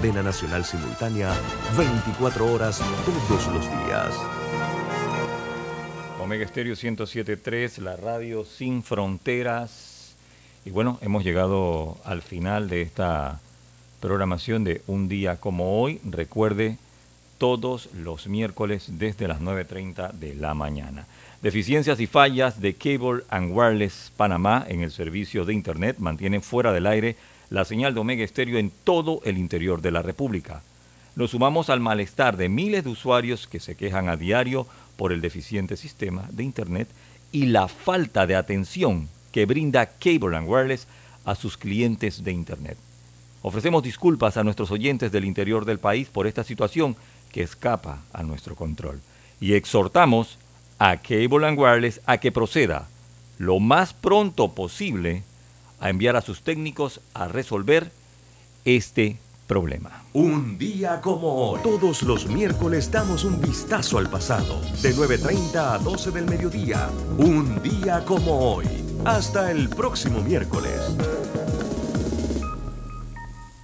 cadena nacional simultánea, 24 horas todos los días. Omega Estéreo 107.3, la radio sin fronteras. Y bueno, hemos llegado al final de esta programación de un día como hoy. Recuerde, todos los miércoles desde las 9.30 de la mañana. Deficiencias y fallas de Cable and Wireless Panamá en el servicio de Internet mantienen fuera del aire la señal de Omega Estéreo en todo el interior de la República. Nos sumamos al malestar de miles de usuarios que se quejan a diario por el deficiente sistema de Internet y la falta de atención que brinda Cable and Wireless a sus clientes de Internet. Ofrecemos disculpas a nuestros oyentes del interior del país por esta situación que escapa a nuestro control y exhortamos a Cable and Wireless a que proceda lo más pronto posible a enviar a sus técnicos a resolver este problema. Un día como hoy. Todos los miércoles damos un vistazo al pasado. De 9.30 a 12 del mediodía. Un día como hoy. Hasta el próximo miércoles.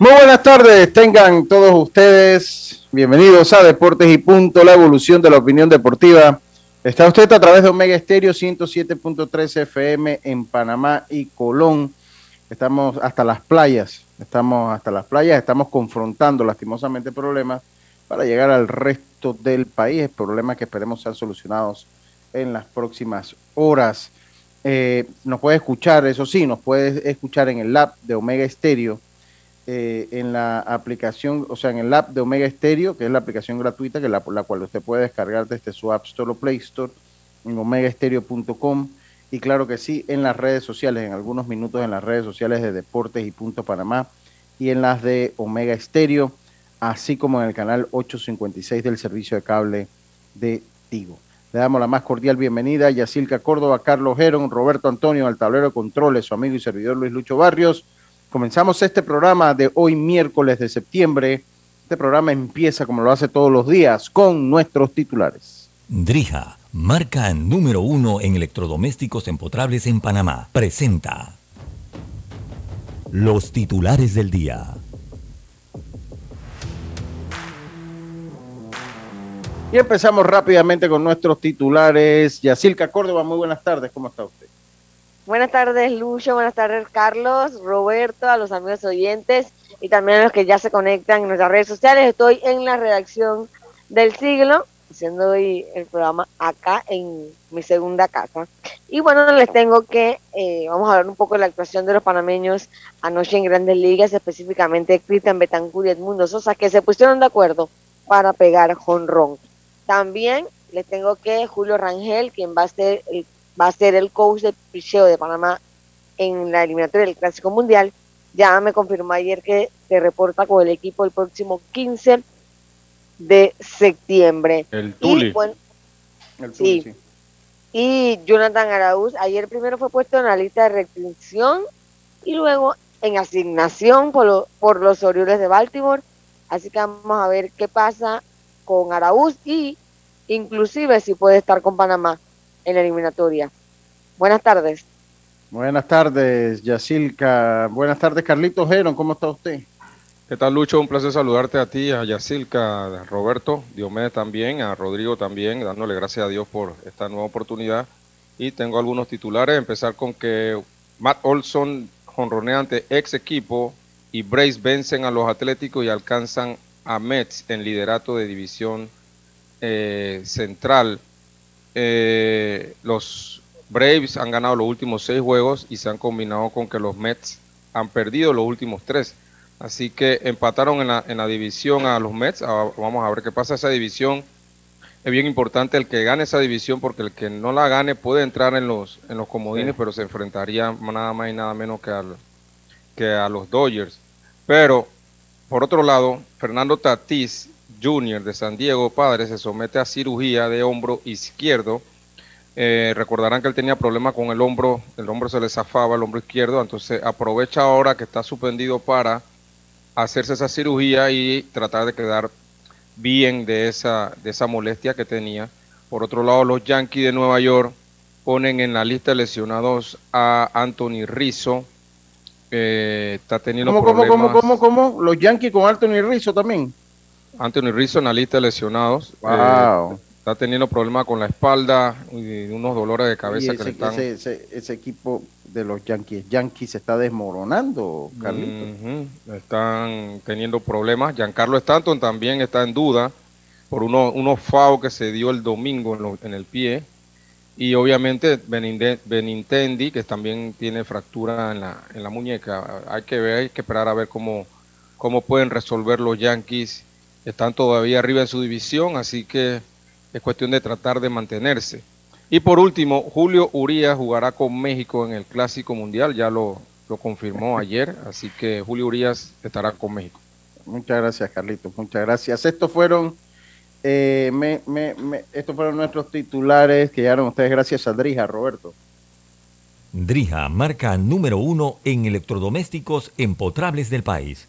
Muy buenas tardes, tengan todos ustedes bienvenidos a Deportes y Punto, la evolución de la opinión deportiva. Está usted a través de Omega Estéreo 107.3 FM en Panamá y Colón. Estamos hasta las playas, estamos hasta las playas, estamos confrontando lastimosamente problemas para llegar al resto del país, problemas que esperemos sean solucionados en las próximas horas. Eh, nos puede escuchar, eso sí, nos puede escuchar en el app de Omega Estéreo eh, en la aplicación, o sea, en el app de Omega Stereo, que es la aplicación gratuita, que la, la cual usted puede descargar desde su App Store o Play Store, en omegaestereo.com. Y claro que sí, en las redes sociales, en algunos minutos en las redes sociales de Deportes y Punto Panamá y en las de Omega Estéreo, así como en el canal 856 del servicio de cable de Tigo. Le damos la más cordial bienvenida a Yacilca Córdoba, Carlos Geron, Roberto Antonio, al tablero de controles, su amigo y servidor Luis Lucho Barrios Comenzamos este programa de hoy miércoles de septiembre. Este programa empieza como lo hace todos los días con nuestros titulares. Drija, marca número uno en electrodomésticos empotrables en Panamá, presenta los titulares del día. Y empezamos rápidamente con nuestros titulares. Yacilca Córdoba, muy buenas tardes, ¿cómo está usted? Buenas tardes, Lucho. Buenas tardes, Carlos, Roberto, a los amigos oyentes y también a los que ya se conectan en nuestras redes sociales. Estoy en la redacción del siglo, haciendo hoy el programa acá en mi segunda casa. Y bueno, les tengo que, eh, vamos a hablar un poco de la actuación de los panameños anoche en Grandes Ligas, específicamente Cristian Betancur y Edmundo Sosa, que se pusieron de acuerdo para pegar jonrón. También les tengo que Julio Rangel, quien va a ser el va a ser el coach de picheo de Panamá en la eliminatoria del Clásico Mundial. Ya me confirmó ayer que se reporta con el equipo el próximo 15 de septiembre. El Tuli. el Tuli sí. Y Jonathan Araúz, ayer primero fue puesto en la lista de restricción y luego en asignación por, por los Orioles de Baltimore. Así que vamos a ver qué pasa con Araúz y inclusive si puede estar con Panamá en la eliminatoria. Buenas tardes. Buenas tardes, Yacilca. Buenas tardes, Carlitos Geron. ¿Cómo está usted? ¿Qué tal, Lucho? Un placer saludarte a ti, a Yacilca, a Roberto, Diomedes también, a Rodrigo también, dándole gracias a Dios por esta nueva oportunidad. Y tengo algunos titulares. Empezar con que Matt Olson jonronea ante ex equipo y Brace vencen a los Atléticos y alcanzan a Mets en liderato de división eh, central. Eh, los Braves han ganado los últimos seis juegos y se han combinado con que los Mets han perdido los últimos tres. Así que empataron en la, en la división a los Mets. Ah, vamos a ver qué pasa esa división. Es bien importante el que gane esa división porque el que no la gane puede entrar en los, en los comodines, pero se enfrentaría nada más y nada menos que, al, que a los Dodgers. Pero, por otro lado, Fernando Tatís Jr. de San Diego, padre, se somete a cirugía de hombro izquierdo. Eh, recordarán que él tenía problemas con el hombro, el hombro se le zafaba, el hombro izquierdo, entonces aprovecha ahora que está suspendido para hacerse esa cirugía y tratar de quedar bien de esa, de esa molestia que tenía. Por otro lado, los Yankees de Nueva York ponen en la lista de lesionados a Anthony Rizzo. Eh, está teniendo ¿Cómo, problemas. cómo, cómo, cómo, cómo? Los Yankees con Anthony Rizzo también. Anthony Rizzo en la lista de lesionados. Wow. Eh, está teniendo problemas con la espalda y unos dolores de cabeza que ese, le están. ese- ese- ese equipo de los Yankees, Yankees se está desmoronando, Carlitos. Están teniendo problemas. Giancarlo Stanton también está en duda por uno, unos FAO que se dio el domingo en, lo- en el pie. Y obviamente Beninde- Benintendi, que también tiene fractura en la, en la muñeca. Hay que ver, hay que esperar a ver cómo, cómo pueden resolver los Yankees. Están todavía arriba en su división, así que es cuestión de tratar de mantenerse. Y por último, Julio Urías jugará con México en el Clásico Mundial, ya lo, lo confirmó ayer, así que Julio Urías estará con México. Muchas gracias, Carlitos. Muchas gracias. Estos fueron, eh, me- me- me- estos fueron nuestros titulares que llegaron ustedes gracias a Drija, Roberto. Drija, marca número uno en electrodomésticos empotrables del país.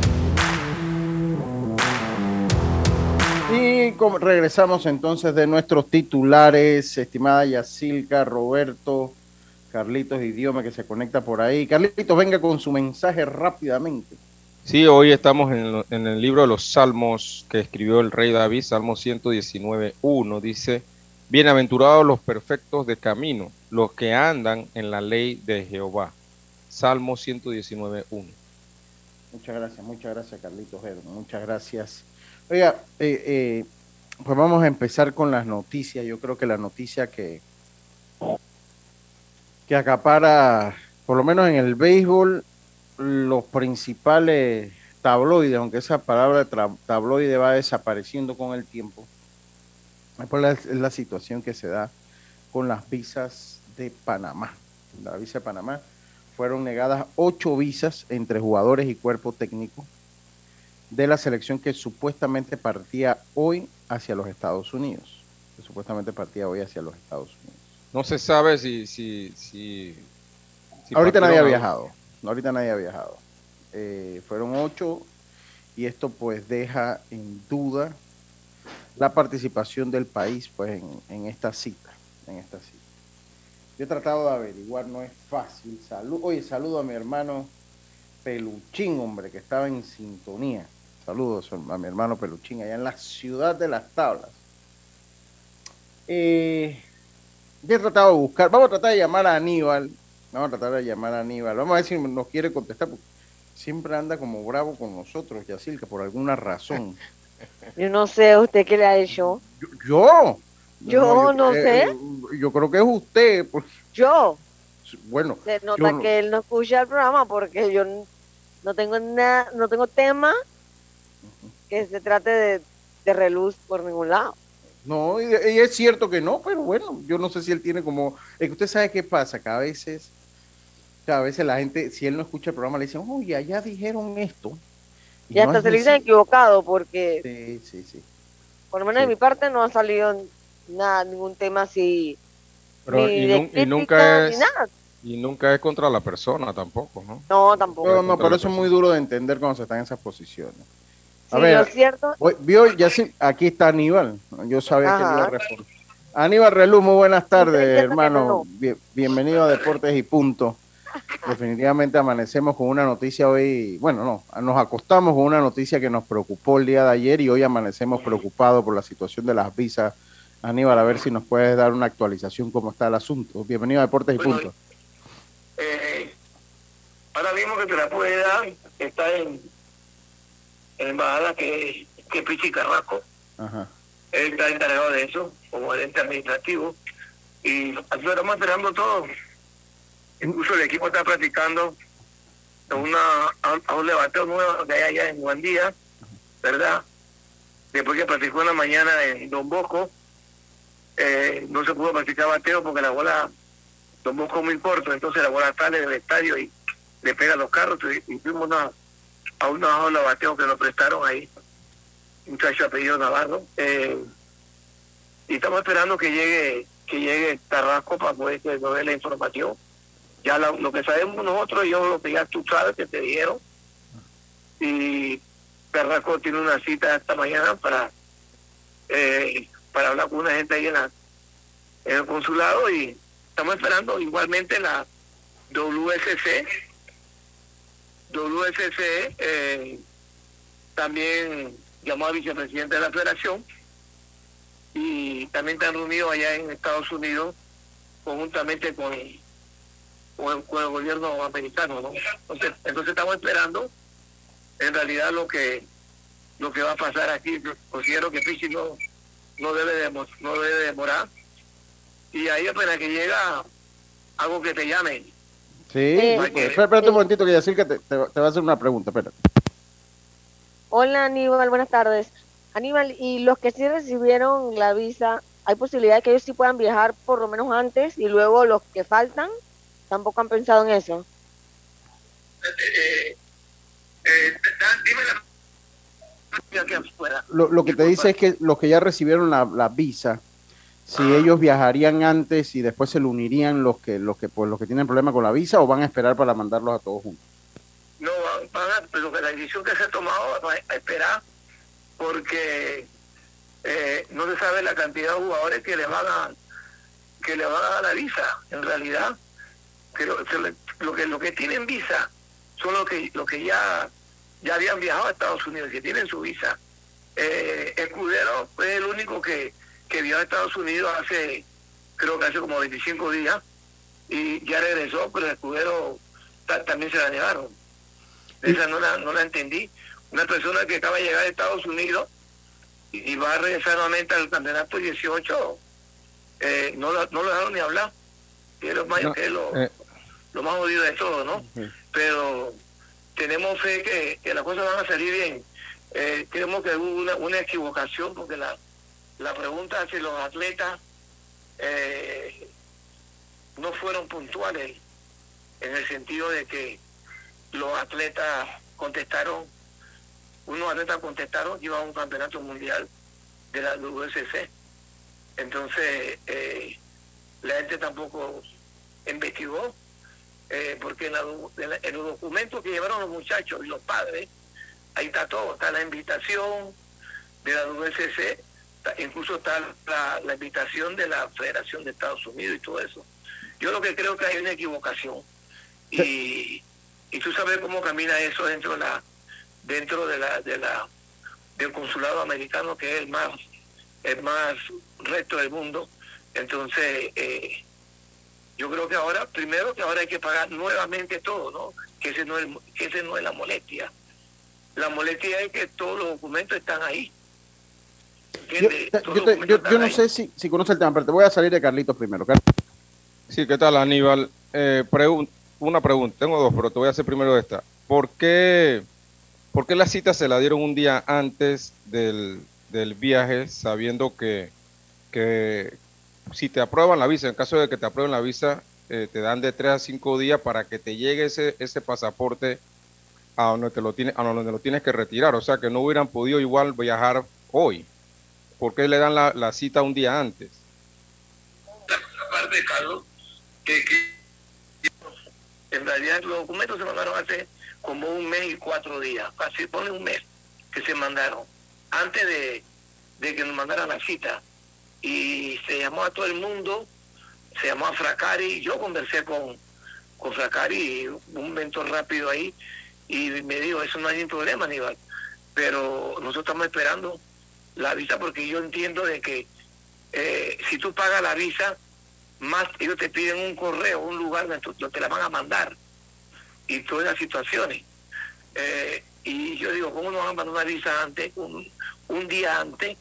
Y regresamos entonces de nuestros titulares, estimada Yacilca, Roberto, Carlitos Idioma que se conecta por ahí. Carlitos, venga con su mensaje rápidamente. Sí, hoy estamos en, lo- en el libro de los Salmos que escribió el rey David, Salmo 119.1, dice, Bienaventurados los perfectos de camino, los que andan en la ley de Jehová. Salmo 119.1. Muchas gracias, muchas gracias, Carlitos Hermo, muchas gracias. Oiga, eh, eh, pues vamos a empezar con las noticias. Yo creo que la noticia que, que acapara, por lo menos en el béisbol, los principales tabloides, aunque esa palabra tabloide va desapareciendo con el tiempo, es por la, es la situación que se da con las visas de Panamá. La visa de Panamá fueron negadas ocho visas entre jugadores y cuerpo técnico de la selección que supuestamente partía hoy hacia los Estados Unidos. Que supuestamente partía hoy hacia los Estados Unidos. No se sabe si... si, si, si Ahorita nadie ha viajado. Ahorita nadie ha viajado. Eh, fueron ocho y esto pues deja en duda la participación del país pues en, en esta cita. En esta cita. Yo he tratado de averiguar, no es fácil. Salud, oye, saludo a mi hermano Peluchín, hombre, que estaba en sintonía. Saludos a mi hermano Peluchín, allá en la ciudad de las tablas. Eh, yo he tratado de buscar, vamos a tratar de llamar a Aníbal, vamos a tratar de llamar a Aníbal, vamos a ver si nos quiere contestar, porque siempre anda como bravo con nosotros, Yacilca, por alguna razón. Yo no sé usted qué le ha hecho. Yo, Yo no sé. eh, yo creo que es usted, porque, Yo. bueno, Se nota no- que él no escucha el programa porque yo no tengo nada, no tengo tema que se trate de, de reluz por ningún lado. No, y, y es cierto que no, pero bueno, yo no sé si él tiene como. Es que usted sabe qué pasa, que a veces, que a veces la gente, si él no escucha el programa, le dicen, oye, allá dijeron esto. Y hasta es se le dicen equivocado porque Sí, sí, sí. por lo menos Sí. de mi parte no ha salido nada, ningún tema así. Pero ni y, de nun- y crítica, nunca ni es nada. y nunca es contra la persona tampoco, ¿no? No, tampoco. No, no, pero eso es muy duro de entender cuando se está en esas posiciones. A Sí, ver, lo cierto, Oye, Vio, ya sí, aquí está Aníbal. Yo sabía que Ajá. iba a reforzar. Aníbal Relú, muy buenas tardes, hermano. no. Bien- bienvenido a Deportes y Punto. Definitivamente amanecemos con una noticia hoy, bueno, no, nos acostamos con una noticia que nos preocupó el día de ayer y hoy amanecemos preocupados por la situación de las visas. Aníbal, a ver si nos puedes dar una actualización cómo está el asunto. Bienvenido a Deportes y Bueno, Punto. Eh, ahora mismo que te la puede dar está en, en la embajada que, que es Pichi Carrasco. Ajá. Él está encargado de eso, como gerente administrativo. y aquí lo estamos esperando todo. Incluso el equipo está practicando una, a, un levateo nuevo que hay allá en Guandía, ¿verdad? Después que practicó en la mañana en Don Bosco, eh, no se pudo practicar bateo porque la bola, Don Bosco es muy corto, entonces la bola sale del estadio y le pega a los carros y, fuimos a una jaula de bateo que nos prestaron ahí, un muchacho apellido Navarro. Eh, y estamos esperando que llegue que llegue Carrasco para poder que nos la información. Ya lo que sabemos nosotros, yo lo que ya tú sabes que te dijeron. Y Carrasco tiene una cita esta mañana para eh, para hablar con una gente ahí en, la, en el consulado y estamos esperando igualmente la WSC. WSC eh, también llamó al vicepresidente de la federación y también están reunidos allá en Estados Unidos conjuntamente con, con, el, gobierno americano. ¿no? Entonces, entonces estamos esperando en realidad lo que lo que va a pasar aquí. Considero que Pichi no, no, debe de, no debe demorar. Y ahí apenas que llega algo que te llame. Sí, espérate un momentito que decir que te, te, va a hacer una pregunta. Espérate. Hola Aníbal, buenas tardes. Aníbal, ¿y los que sí recibieron la visa, hay posibilidad de que ellos sí puedan viajar por lo menos antes y luego los que faltan tampoco han pensado en eso? Eh, eh, lo, lo que te dice es que los que ya recibieron la, la visa, si ellos viajarían antes y después se le unirían los que los que pues los que tienen problema con la visa o van a esperar para mandarlos a todos juntos. No, van pero la decisión que se ha tomado va a esperar porque eh, no se sabe la cantidad de jugadores que le van a que le van a dar la visa en realidad que lo, que lo que tienen visa son los que los que ya ya habían viajado a Estados Unidos que tienen su visa eh, Escudero es el único que que viajó a Estados Unidos hace creo que hace como 25 días y ya regresó pero Escudero también se la negaron esa no la no la entendí una persona que acaba de llegar a Estados Unidos y, va a regresar nuevamente al campeonato 18, eh, no, no lo dejaron ni hablar. es lo, más, lo, eh. lo, más jodido de todo, ¿no? Pero tenemos fe que, que, las cosas van a salir bien. Eh, creemos que hubo una, una equivocación porque la, la pregunta si los atletas eh, no fueron puntuales en el sentido de que los atletas contestaron unos atletas contestaron que iba a un campeonato mundial de la WSC. Entonces, eh, la gente tampoco investigó, eh, porque en, los documentos que llevaron los muchachos y los padres, ahí está todo, está la invitación de la WSC, incluso está la, la, invitación de la Federación de Estados Unidos y todo eso. Yo lo que creo que hay una equivocación. Y, y tú sabes cómo camina eso dentro de la dentro de la, de la del consulado americano que es el más el más recto del mundo. Entonces eh, yo creo que ahora primero que ahora hay que pagar nuevamente todo no que ese no es que ese no es la molestia. La molestia es que todos los documentos están ahí yo, yo, no sé si, si conoce el tema, pero te voy a salir de Carlitos primero. Sí, ¿qué tal, Aníbal? Eh, una pregunta, tengo dos, pero te voy a hacer primero esta. ¿Por qué ¿Por qué la cita se la dieron un día antes del, viaje, sabiendo que, que, si te aprueban la visa, en caso de que te aprueben la visa, eh, te dan de tres a cinco días para que te llegue ese, ese pasaporte a donde, te lo tiene, a donde lo tienes que retirar? O sea, que no hubieran podido igual viajar hoy. ¿Por qué le dan la, cita un día antes? Aparte, Carlos, que, en realidad los documentos se mandaron hace como un mes y cuatro días, casi pone un mes que se mandaron, antes de, que nos mandaran la cita. Y se llamó a todo el mundo, se llamó a Fracari, yo conversé con, con Fracari, un momento rápido ahí, y me dijo, eso no hay ningún problema, Aníbal, pero nosotros estamos esperando la visa porque yo entiendo de que eh, si tú pagas la visa, más ellos te piden un correo, un lugar donde te la van a mandar y todas las situaciones. Eh, y yo digo, ¿cómo nos van a mandar una visa antes, un, un día antes?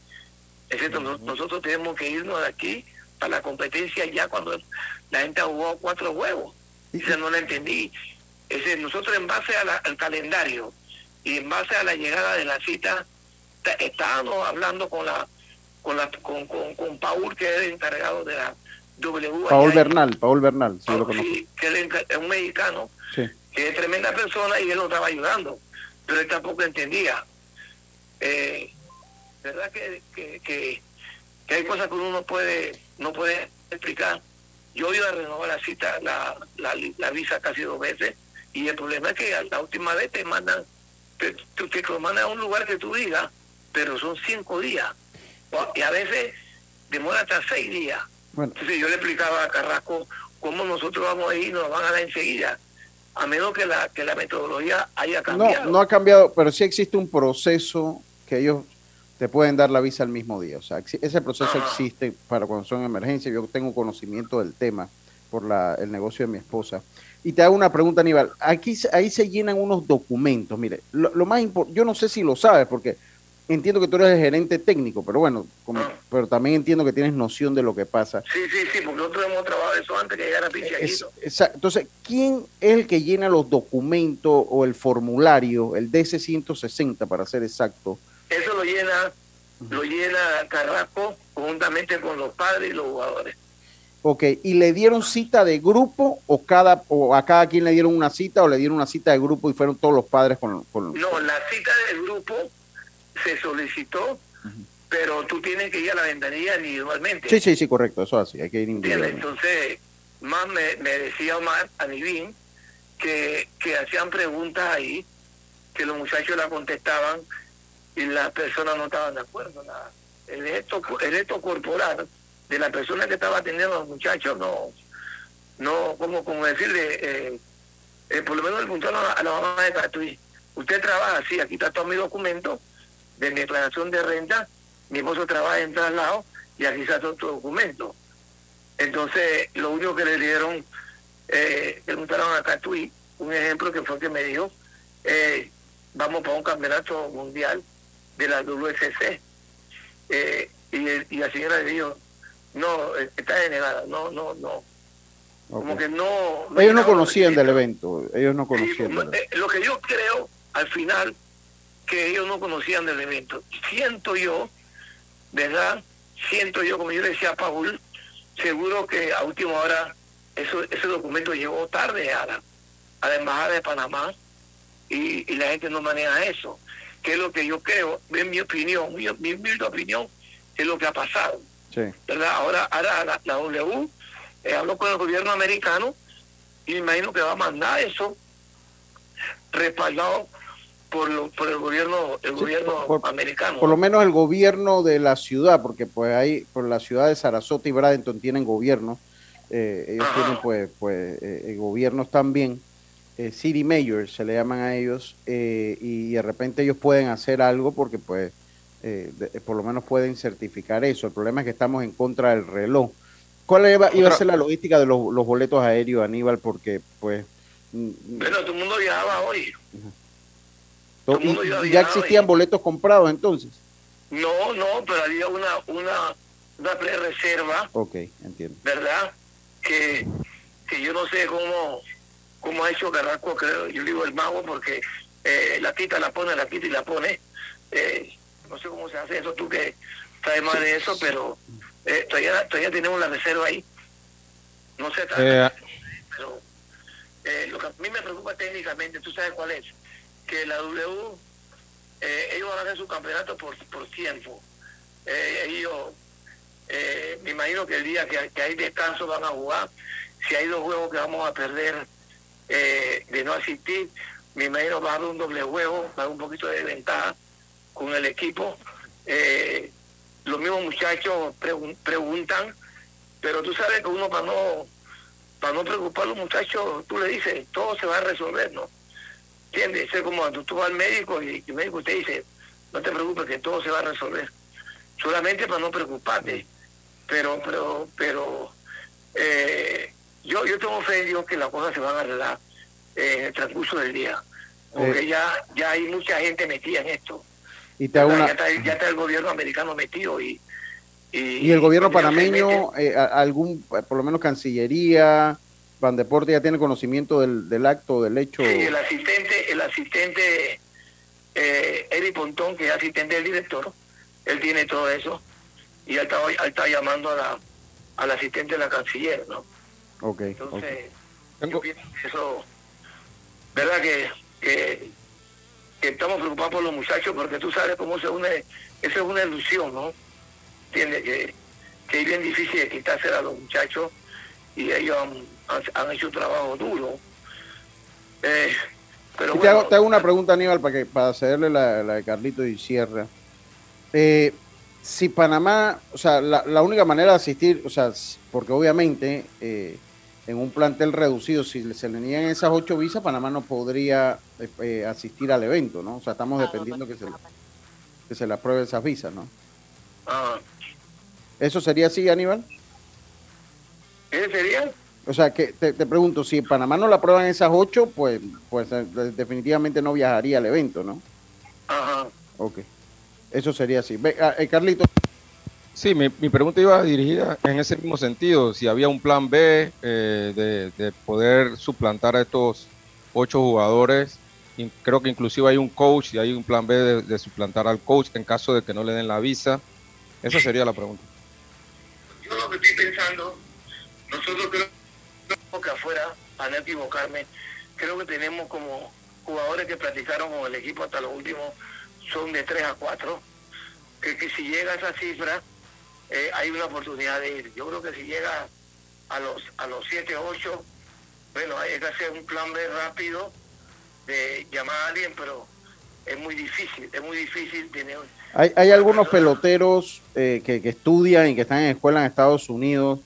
Es nosotros tenemos que irnos de aquí para la competencia ya cuando la gente jugó cuatro juegos. Dice, no la entendí. Ese, nosotros en base al calendario y en base a la llegada de la cita, estábamos hablando con la con, la, con, con, Paul, que es el encargado de la W. Paul Bernal, Paul Bernal, sí, lo Sí, que es un mexicano, que es tremenda persona y él lo estaba ayudando, pero él tampoco entendía. Eh, ¿Verdad que, que, que, hay cosas que uno no puede, no puede explicar? Yo iba a renovar la cita, la, la, la visa casi dos veces, y el problema es que la última vez te mandan, te, te, te mandan a un lugar que tú digas, pero son cinco días y a veces demora hasta seis días. Entonces yo le explicaba a Carrasco cómo nosotros vamos a ir, nos van a dar enseguida, a menos que la, que la metodología haya cambiado. No, no ha cambiado, pero sí existe un proceso que ellos te pueden dar la visa el mismo día. O sea, ese proceso existe para cuando son emergencias. Yo tengo conocimiento del tema por la, el negocio de mi esposa. Y te hago una pregunta, Aníbal. Aquí, ahí se llenan unos documentos. Mire, lo, lo más importante, yo no sé si lo sabes, porque entiendo que tú eres el gerente técnico, pero bueno, como, ah. pero también entiendo que tienes noción de lo que pasa. Sí, sí, sí, porque nosotros hemos trabajado eso antes que llegara Pinchaguito. Entonces, ¿quién es el que llena los documentos o el formulario, el DC-160 para ser exacto? Eso lo llena, lo llena Carrasco conjuntamente con los padres y los jugadores. Ok, ¿y le dieron cita de grupo o cada o a cada quien le dieron una cita o le dieron una cita de grupo y fueron todos los padres con... con... No, la cita del grupo se solicitó, pero tú tienes que ir a la ventanilla individualmente. Sí, sí, sí, correcto, eso así, hay que ir individualmente. Entonces, más me, decía Omar a Nivín que, que hacían preguntas ahí, que los muchachos la contestaban y las personas no estaban de acuerdo. Nada. El gesto, el corporal de la persona que estaba atendiendo a los muchachos no, no como, como decirle, eh, eh, por lo menos le preguntaron a la mamá de Tatuí, usted trabaja así, aquí está todo mi documento, de mi declaración de renta, mi esposo trabaja en traslado y aquí está otro documento. Entonces, lo único que le dieron, eh, preguntaron a Catuí, un ejemplo que fue que me dijo, eh, vamos para un campeonato mundial de la WSC. Eh, y, la señora le dijo, no, está denegada, no, no, no. Como que no... ellos no conocían del evento, ellos no conocían. lo que yo creo, al final, que ellos no conocían del evento. Siento yo, ¿verdad? Siento yo, como yo decía a Paul, seguro que a última hora eso, ese documento llegó tarde a la, a la Embajada de Panamá y, la gente no maneja eso. Que es lo que yo creo, en mi opinión, mi, mi, opinión, es lo que ha pasado. ¿verdad? Ahora, ahora la, la W eh, habló con el gobierno americano y me imagino que va a mandar eso respaldado por, por el gobierno el gobierno americano. Por lo menos el gobierno de la ciudad, porque pues ahí, por la ciudad de Sarasota y Bradenton tienen gobierno, eh, ellos tienen pues, pues eh, gobiernos también, eh, city mayors se le llaman a ellos, y de repente ellos pueden hacer algo porque pues por lo menos pueden certificar eso. El problema es que estamos en contra del reloj. ¿Cuál iba, iba a ser la logística de los, los boletos aéreos, Aníbal? Porque pues... Bueno, todo el mundo viajaba hoy. ¿Y ya existían boletos comprados entonces? No, no, pero había una una, una pre-reserva. Ok, entiendo. ¿Verdad? Que, que yo no sé cómo, cómo ha hecho Carrasco, creo, yo digo el mago, porque eh, la quita, la pone, la quita y la pone. Eh, no sé cómo se hace eso, tú que sabes más de eso, pero eh, todavía, todavía tenemos la reserva ahí. No sé, pero lo que a mí me preocupa técnicamente, ¿tú sabes cuál es? Que la W, eh, ellos van a hacer su campeonato por, por tiempo. Eh, ellos, eh, me imagino que el día que, hay descanso van a jugar. Si hay dos juegos que vamos a perder de no asistir, me imagino va a haber un doble juego, va a haber un poquito de ventaja con el equipo. los mismos muchachos preguntan, pero tú sabes que uno para no para no preocupar a los muchachos, tú le dices, todo se va a resolver, ¿no? ¿Entiendes? Es como cuando tú vas al médico y el médico te dice, no te preocupes que todo se va a resolver. Solamente para no preocuparte. Pero, pero, pero, eh, yo, yo tengo fe en Dios que las cosas se van a arreglar eh, en el transcurso del día. Porque eh. ya, ya hay mucha gente metida en esto. Y te ya, está, ya, está, el gobierno americano metido y, Y, el gobierno panameño, eh, algún, por lo menos Cancillería, Bandeporte ya tiene conocimiento del, del acto, del hecho. Sí, el asistente, el asistente eh, Eddie Pontón, que es asistente del director, él tiene todo eso y él está, él está llamando a la, al asistente de la canciller, ¿no? Ok. Entonces, eso, ¿verdad? Que, que, estamos preocupados por los muchachos porque tú sabes cómo se une, eso es una ilusión, ¿no? Entiende que, que es bien difícil de quitarse a los muchachos y ellos han, han, hecho un trabajo duro. Eh, pero te, hago, una pregunta, Aníbal, para, que, para hacerle la, la de Carlito y Sierra. Eh, si Panamá, o sea, la, única manera de asistir, o sea, porque obviamente eh, en un plantel reducido, si se le niegan esas ocho visas, Panamá no podría eh, asistir al evento, ¿no? O sea, estamos dependiendo que se, que se le apruebe esas visas, ¿no? Ah. ¿Eso sería así, Aníbal? ¿Qué sería? O sea, que te, pregunto, si Panamá no la aprueban esas ocho, pues, pues eh, definitivamente no viajaría al evento, ¿no? Ajá. Ok. Eso sería así. Ve, ah, eh, Carlito. Sí, mi, pregunta iba dirigida en ese mismo sentido. Si había un plan B eh, de, poder suplantar a estos ocho jugadores. creo que inclusive hay un coach y hay un plan B de, suplantar al coach en caso de que no le den la visa. Esa sería la pregunta. Yo lo que estoy pensando, nosotros creo que afuera, para no equivocarme, creo que tenemos como jugadores que practicaron con el equipo hasta los últimos son de 3 a 4, que, si llega a esa cifra eh, hay una oportunidad de ir. Yo creo que si llega a los a los 7, 8, bueno, hay que hacer un plan B rápido de llamar a alguien, pero es muy difícil, es muy difícil tener... Hay, hay algunos peloteros eh, que, que, estudian y que están en escuela en Estados Unidos.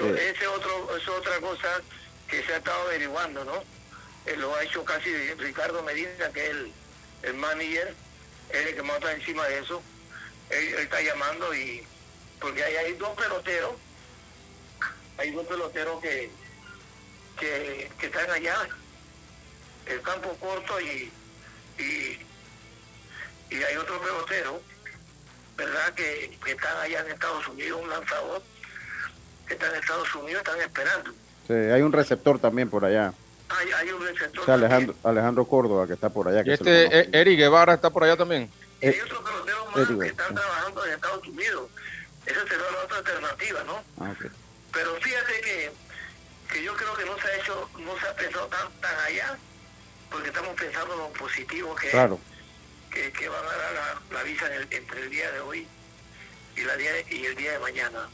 Eh. Ese otro, es otra cosa que se ha estado averiguando, ¿no? lo ha hecho casi Ricardo Medina, que es el, el manager es el que más está encima de eso. Él, está llamando y porque hay, hay dos peloteros, hay dos peloteros que, que, están allá, el campo corto y, y, hay otro pelotero, ¿verdad? Que, que están allá en Estados Unidos, un lanzador que está en Estados Unidos, están esperando. Sí, hay un receptor también por allá. Hay, un receptor. Alejandro, Alejandro Córdoba, que está por allá. Que este, Eric Guevara está por allá también. Y hay otros peloteros más que están trabajando en Estados Unidos. Esa será la otra alternativa, ¿no? Ah, Pero fíjate que, que yo creo que no se ha hecho, no se ha pensado tan, tan allá, porque estamos pensando en lo positivo que, que, que, van a dar la, la visa entre el día de hoy y, la día y el día de mañana.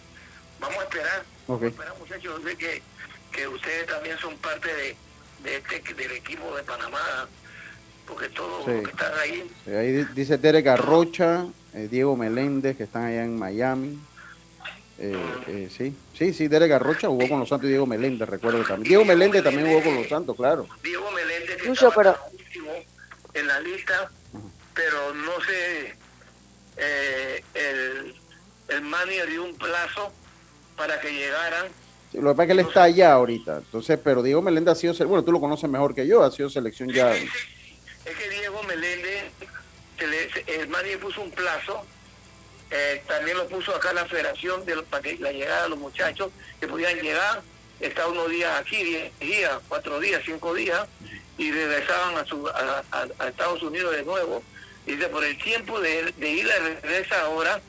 Vamos a esperar, vamos a esperar muchachos, de que, que ustedes también son parte de de este, del equipo de Panamá, porque todos los que están ahí. ahí dice Derek Arrocha, eh, Diego Meléndez, que están allá en Miami. Eh, eh, sí, sí, sí, Derek Arrocha jugó con los Santos y Diego Meléndez, recuerdo también. Diego Meléndez también jugó con los Santos, claro. Diego Meléndez que Mucho, pero... en la lista, pero no sé, el, el manager dio un plazo para que llegaran lo que pasa es que él está allá ahorita. Entonces, pero Diego Meléndez ha sido, bueno, tú lo conoces mejor que yo, ha sido selección ya. Es que Diego Meléndez, el Mani puso un plazo, eh, también lo puso acá la federación de, para que la llegada de los muchachos que podían llegar, estar unos días aquí, diez días, cuatro días, cinco días, y regresaban a, su, a, Estados Unidos de nuevo. Dice, por el tiempo de, de ir a regresar ahora,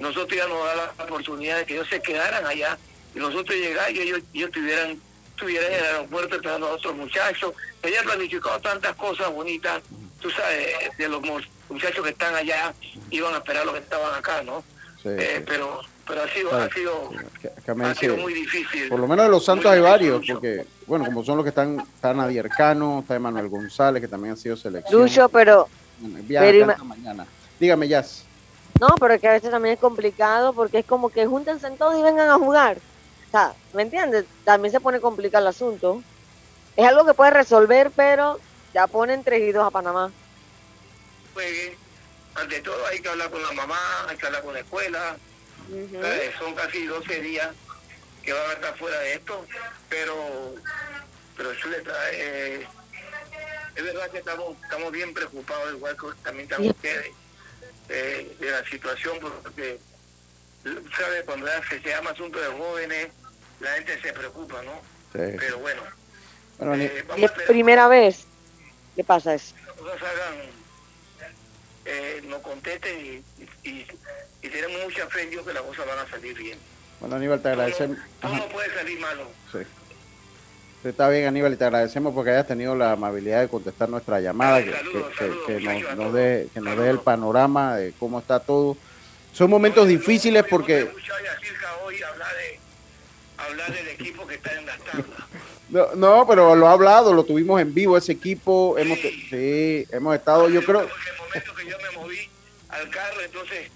nosotros ya nos da la oportunidad de que ellos se quedaran allá y nosotros llegar y ellos, ellos estuvieran, estuvieran en el aeropuerto esperando a otros muchachos. Ella planificado tantas cosas bonitas, tú sabes, de los muchachos que están allá, iban a esperar los que estaban acá, ¿no? Eh, pero pero ha sido, ha sido, ha sido muy difícil. Por lo menos de los Santos hay varios, porque, bueno, como son los que están, está Nadia Arcano, está Emanuel González, que también ha sido seleccionado. Lucho, pero... mañana. Dígame, Jazz. No, pero que a veces también es complicado, porque es como que júntense todos y vengan a jugar. O sea, ¿me entiendes? También se pone complicado el asunto. Es algo que puede resolver, pero ya pone entregidos a Panamá. Pues, ante todo hay que hablar con la mamá, hay que hablar con la escuela. Eh, son casi 12 días que van a estar fuera de esto, pero pero eso le trae... Eh, es verdad que estamos estamos bien preocupados, igual que también estamos ustedes, eh, de la situación, porque sabe, cuando se llama asunto de jóvenes, la gente se preocupa, ¿no? Sí. Pero bueno. eh, es primera vez? ¿Qué pasa eso? Nos hagan, eh, nos contesten y, y, y, tenemos mucha fe en Dios que las cosas van a salir bien. Bueno, Aníbal, te agradecemos. No, no puede salir malo. Sí. Está bien, Aníbal, y te agradecemos porque hayas tenido la amabilidad de contestar nuestra llamada, que, que, nos, nos dé, que nos dé el panorama de cómo está todo. Son momentos difíciles porque... Hoy hablar, de, hablar del equipo que está en la tabla. No, no, pero lo ha hablado, lo tuvimos en vivo ese equipo, hemos sí, hemos estado, yo creo. El momento que yo me moví al carro, entonces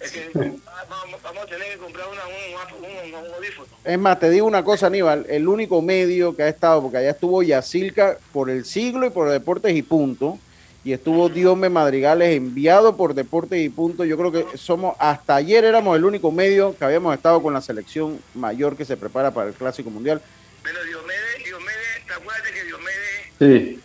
es que vamos, vamos, a tener que comprar una, un, un, un, audífono. Es más, te digo una cosa, Aníbal, el único medio que ha estado, porque allá estuvo Yacilca por el siglo y por Deportes y Punto, y estuvo Diome Madrigales enviado por Deportes y Punto. Yo creo que somos, hasta ayer éramos el único medio que habíamos estado con la selección mayor que se prepara para el Clásico Mundial. Pero Diomedes, Diomedes, ¿te acuerdas de que Diomedes, sí.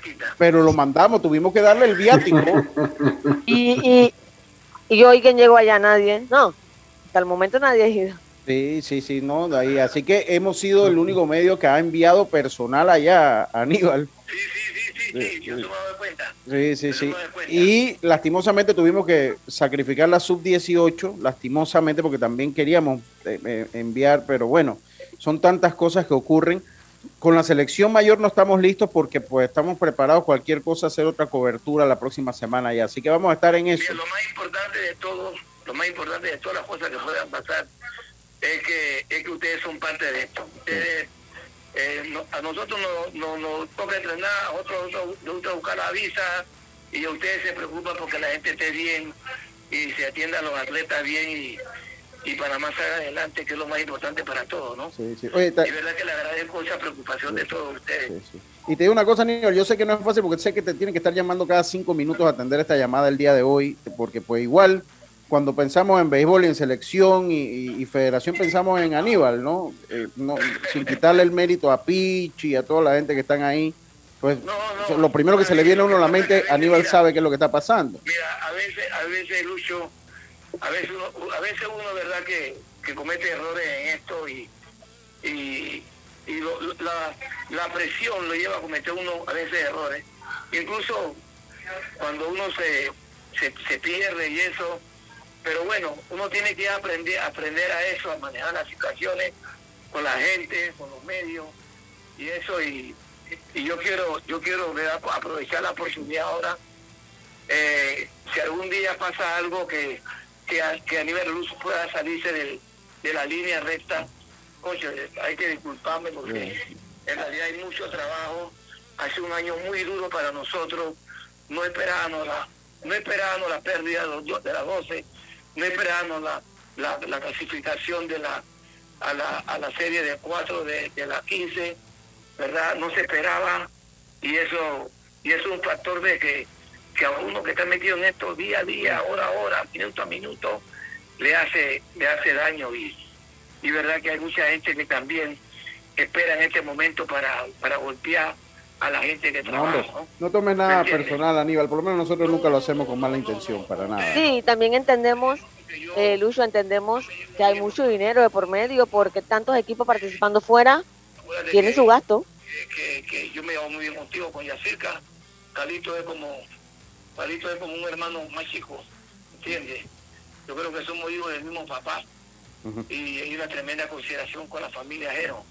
Cerquita. Pero lo mandamos, tuvimos que darle el viático. y, y, y hoy quién llegó allá, nadie, no, hasta el momento nadie ha ido. Sí, sí, sí, no, de ahí. Así que hemos sido el único medio que ha enviado personal allá, Aníbal. Sí, sí, sí, sí, sí, yo me doy cuenta. Sí, sí, sí. Y lastimosamente tuvimos que sacrificar la sub-18, lastimosamente, porque también queríamos eh, enviar, pero bueno, son tantas cosas que ocurren. Con la selección mayor no estamos listos porque pues estamos preparados cualquier cosa hacer otra cobertura la próxima semana ya. Así que vamos a estar en eso. Mira, lo más importante de todo, lo más importante de todas las cosas que puedan pasar es que, es que ustedes son parte de esto. Ustedes, eh, no, a nosotros nos no, no toca entrenar, a otros nos gusta buscar la visa y a ustedes se preocupan porque la gente esté bien y se atiendan los atletas bien y, y para más adelante, que es lo más importante para todos, ¿no? Sí, sí. Oye, y verdad que le agradezco esa preocupación de todos ustedes. Sí. Y te digo una cosa, Niño, yo sé que no es fácil porque sé que te tienen que estar llamando cada cinco minutos a atender esta llamada el día de hoy, porque pues igual cuando pensamos en béisbol y en selección y, y, y federación pensamos en Aníbal, ¿no? Eh, no sin quitarle el mérito a Pichi y a toda la gente que están ahí, pues no, no, lo primero que se le viene a uno a la mente, Aníbal mira, sabe qué es lo que está pasando. Mira, a veces, a veces Lucho, a veces uno, a veces uno verdad que, que comete errores en esto y, y, la, presión lo lleva a cometer uno a veces errores. Incluso cuando uno se, se, se pierde y eso, pero bueno, uno tiene que aprender, aprender a eso, a manejar las situaciones con la gente, con los medios y eso y, y yo quiero, yo quiero aprovechar la oportunidad ahora. Eh, si algún día pasa algo que, que, a, que a nivel luz pueda salirse del, de la línea recta, coche, hay que disculparme porque en realidad hay mucho trabajo. Hace un año muy duro para nosotros, no esperábamos la, no esperábamos la pérdida de, las 12 no esperábamos la, la, la, clasificación de la a la, a la serie de 4 de, de la 15, ¿verdad? No se esperaba. Y eso y eso es un factor de que, que a uno que está metido en esto día a día, hora a hora, minuto a minuto, le hace le hace daño y, y verdad que hay mucha gente que también espera en este momento para, para golpear a la gente que trabaja. No, no tomes nada personal, Aníbal. Por lo menos nosotros nunca lo hacemos con mala intención, para nada. Sí, también entendemos, eh, Lucho, entendemos que hay mucho dinero de por medio porque tantos equipos participando fuera tienen su gasto. Que, que, yo me llevo muy bien contigo con Yacirca. Calito es como Calito es como un hermano más chico, ¿entiendes? Yo creo que somos hijos del mismo papá uh -huh. y hay una tremenda consideración con la familia Jero.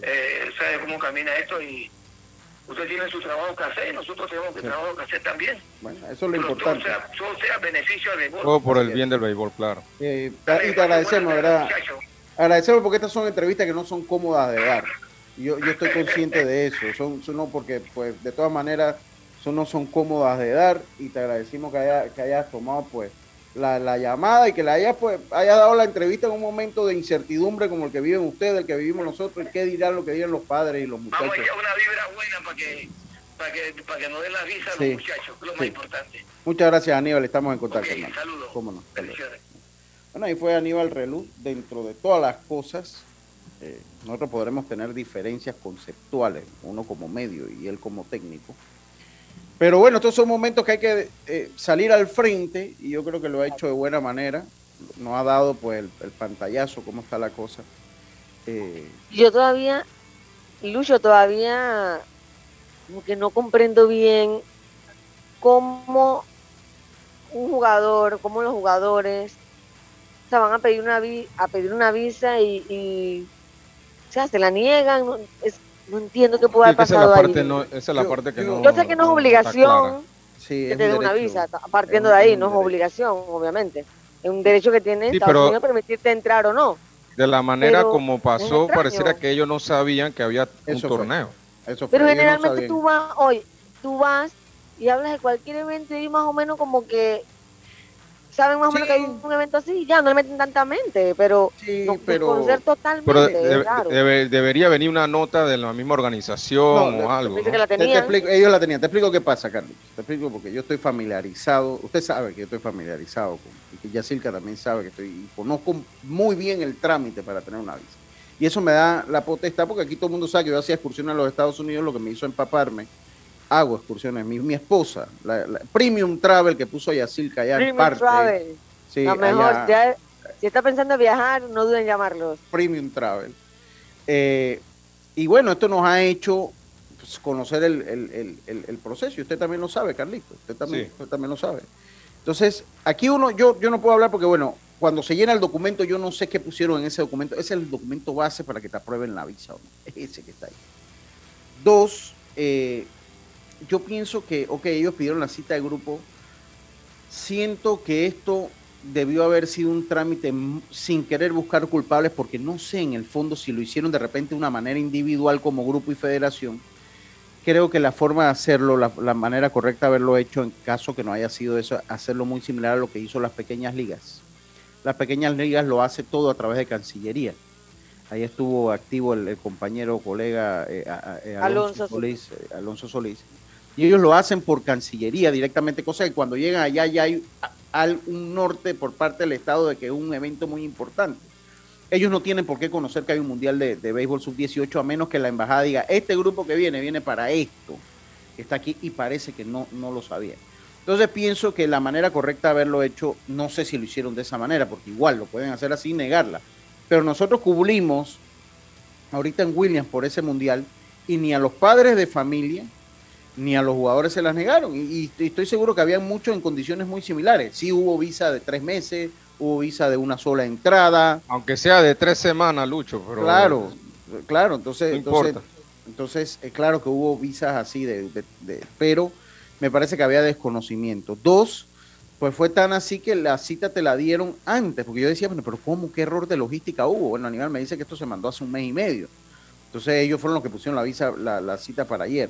Eh, sabe cómo camina esto y usted tiene su trabajo que hacer y nosotros tenemos que sí. trabajo que hacer también. Bueno, eso es lo Pero importante. Todo sea, todo sea beneficio del béisbol. Todo por el bien del béisbol, claro. Eh, y te agradecemos, ¿verdad? Agradecemos porque estas son entrevistas que no son cómodas de dar. Yo, yo estoy consciente de eso. Son, son no porque, pues, de todas maneras, son, no son cómodas de dar y te agradecemos que, haya, que hayas tomado, pues, la, la, llamada y que le haya, pues, haya dado la entrevista en un momento de incertidumbre como el que viven ustedes, el que vivimos nosotros, y qué dirán lo que dirán los padres y los muchachos. Vamos a una vibra buena para que, para que, para que nos den la visa a sí. los muchachos, que es lo sí. más importante. Muchas gracias, Aníbal, estamos en contacto. Okay, saludos. ¿Cómo no? Bueno, ahí fue Aníbal Reluz. Dentro de todas las cosas, eh, nosotros podremos tener diferencias conceptuales, uno como medio y él como técnico. Pero bueno, estos son momentos que hay que eh, salir al frente y yo creo que lo ha hecho de buena manera. No ha dado pues el, pantallazo, cómo está la cosa. Eh, yo todavía, Lucho, todavía como que no comprendo bien cómo un jugador, cómo los jugadores se van a pedir una, a pedir una visa y, o sea, se la niegan. No, entiendo qué pueda haber pasado esa es la parte que no, yo sé que no es obligación que te dé una visa, partiendo de ahí, no es obligación, obviamente. Es un derecho que tiene Estados Unidos permitirte entrar o no. De la manera como pasó, pareciera que ellos no sabían que había un torneo. pero generalmente tú vas, hoy, tú vas y hablas de cualquier evento y más o menos como que saben más o menos que hay un evento así, ya no le meten tanta mente, pero sí, pero, totalmente. debería venir una nota de la misma organización o algo. ellos la tenían. Te explico qué pasa, Carlos. Te explico porque yo estoy familiarizado. Usted sabe que yo estoy familiarizado con, y que Yacirca también sabe que estoy. Y conozco muy bien el trámite para tener una visa. Y eso me da la potestad porque aquí todo el mundo sabe que yo hacía excursiones a los Estados Unidos, lo que me hizo empaparme hago excursiones. Mi, mi esposa, la, Premium Travel que puso Yacilca allá Premium parte. Travel. Sí, Lo mejor, si está pensando en viajar, no duden en llamarlos. Premium Travel. Eh, y bueno, esto nos ha hecho pues, conocer el, el, el, el, proceso. Y usted también lo sabe, Carlito. Usted también, usted también lo sabe. Entonces, aquí uno, yo, yo no puedo hablar porque, bueno, cuando se llena el documento, yo no sé qué pusieron en ese documento. Ese es el documento base para que te aprueben la visa. Es ese que está ahí. Dos, eh, yo pienso que, ok, ellos pidieron la cita de grupo. Siento que esto debió haber sido un trámite sin querer buscar culpables, porque no sé en el fondo si lo hicieron de repente de una manera individual como grupo y federación. Creo que la forma de hacerlo, la, manera correcta de haberlo hecho, en caso que no haya sido eso, hacerlo muy similar a lo que hizo las pequeñas ligas. Las pequeñas ligas lo hace todo a través de Cancillería. Ahí estuvo activo el, compañero, colega eh, eh, Alonso, Solís, eh, Alonso Solís y ellos lo hacen por Cancillería directamente, cosa que cuando llegan allá ya hay un norte por parte del Estado de que es un evento muy importante. Ellos no tienen por qué conocer que hay un Mundial de, Béisbol Sub-18 a menos que la embajada diga, este grupo que viene viene para esto, que está aquí y parece que no, no lo sabía. Entonces pienso que la manera correcta de haberlo hecho, no sé si lo hicieron de esa manera, porque igual lo pueden hacer así negarla. Pero nosotros cubrimos ahorita en Williams por ese mundial y ni a los padres de familia, ni a los jugadores se las negaron. Y, estoy seguro que había muchos en condiciones muy similares. Sí hubo visa de tres meses, hubo visa de una sola entrada. Aunque sea de tres semanas, Lucho. Pero claro, claro. Entonces, entonces, entonces es claro que hubo visas así de, pero me parece que había desconocimiento. Dos, pues fue tan así que la cita te la dieron antes, porque yo decía, bueno, pero ¿cómo? ¿Qué error de logística hubo? Bueno, Aníbal me dice que esto se mandó hace un mes y medio. Entonces ellos fueron los que pusieron la visa, la cita para ayer.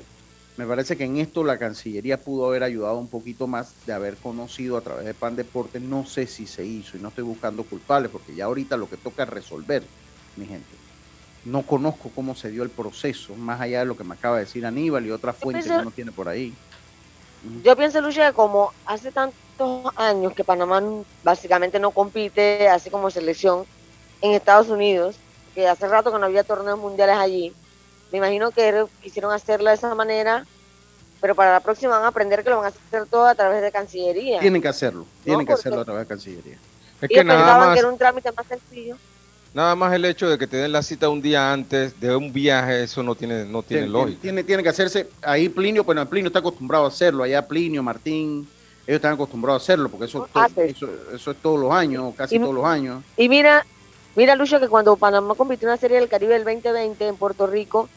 Me parece que en esto la Cancillería pudo haber ayudado un poquito más de haber conocido a través de Pan Deporte. No sé si se hizo y no estoy buscando culpables porque ya ahorita lo que toca es resolver, mi gente. No conozco cómo se dio el proceso, más allá de lo que me acaba de decir Aníbal y otras fuentes que uno tiene por ahí. Yo pienso, Lucha, que como hace tantos años que Panamá básicamente no compite, así como selección, en Estados Unidos, que hace rato que no había torneos mundiales allí, me imagino que quisieron hacerlo de esa manera, pero para la próxima van a aprender que lo van a hacer todo a través de Cancillería. Tienen que hacerlo, tienen que hacerlo a través de Cancillería. Es que nada más, que era un trámite más sencillo. Nada más el hecho de que te den la cita un día antes de un viaje, eso no tiene, no tiene, lógica. Tiene, tiene que hacerse, ahí Plinio, bueno, Plinio está acostumbrado a hacerlo, allá Plinio, Martín, ellos están acostumbrados a hacerlo, porque eso, eso, eso, es todos los años, casi todos los años. Y mira, mira Lucho, que cuando Panamá compitió en la Serie del Caribe del 2020 en Puerto Rico,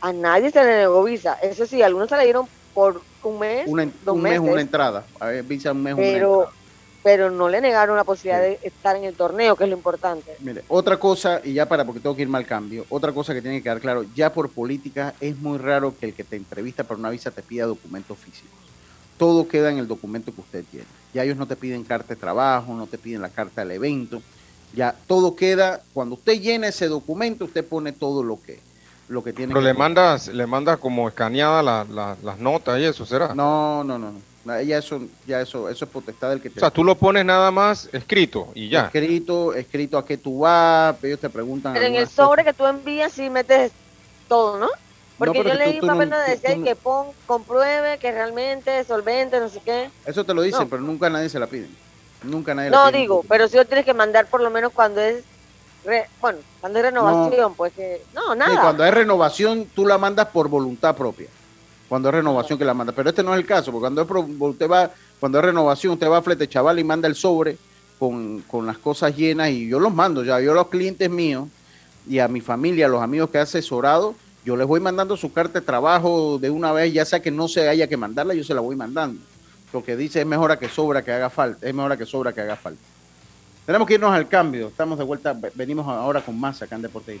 a nadie se le negó visa. Eso sí, algunos se le dieron por un mes, una, un mes, una entrada. A ver, visa un mes, pero, Pero no le negaron la posibilidad de estar en el torneo, que es lo importante. Mire, otra cosa, y ya para, porque tengo que irme al cambio, otra cosa que tiene que quedar claro, ya por política es muy raro que el que te entrevista para una visa te pida documentos físicos. Todo queda en el documento que usted tiene. Ya ellos no te piden carta de trabajo, no te piden la carta del evento. Ya todo queda, cuando usted llena ese documento, usted pone todo lo que lo que tiene. Pero le mandas, le mandas como escaneada las notas y eso, ¿será? No, no, no, no. Ya eso, ya eso, eso es potestad del que te. O sea, tú lo pones nada más escrito y ya. Escrito, escrito a qué tú vas, ellos te preguntan. Pero en el sobre que tú envías sí metes todo, ¿no? Porque yo leí un papel donde decía que pon, compruebe que realmente es solvente, no sé qué. Eso te lo dicen, pero nunca nadie se la pide. Nunca nadie no, la pide. No, digo, pero si lo tienes que mandar por lo menos cuando es bueno, cuando es renovación, pues que no, nada. cuando es renovación, tú la mandas por voluntad propia. Cuando es renovación que la manda. Pero este no es el caso, porque cuando es, usted va, cuando es renovación, usted va a flete chaval y manda el sobre con, con las cosas llenas y yo los mando ya. Yo a los clientes míos y a mi familia, a los amigos que he asesorado, yo les voy mandando su carta de trabajo de una vez, ya sea que no se haya que mandarla, yo se la voy mandando. Lo que dice es mejor a que sobra que haga falta, es mejor a que sobra que haga falta. Tenemos que irnos al cambio. Estamos de vuelta, venimos ahora con más acá en Deporte.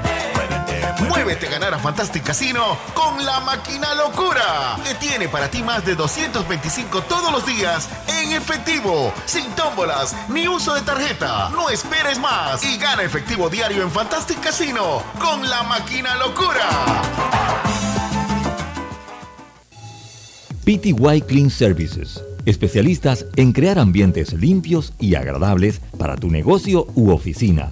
Muévete a ganar a Fantastic Casino con la máquina locura, que tiene para ti más de 225 todos los días en efectivo, sin tómbolas ni uso de tarjeta. No esperes más y gana efectivo diario en Fantastic Casino con la máquina locura. PTY Clean Services, especialistas en crear ambientes limpios y agradables para tu negocio u oficina.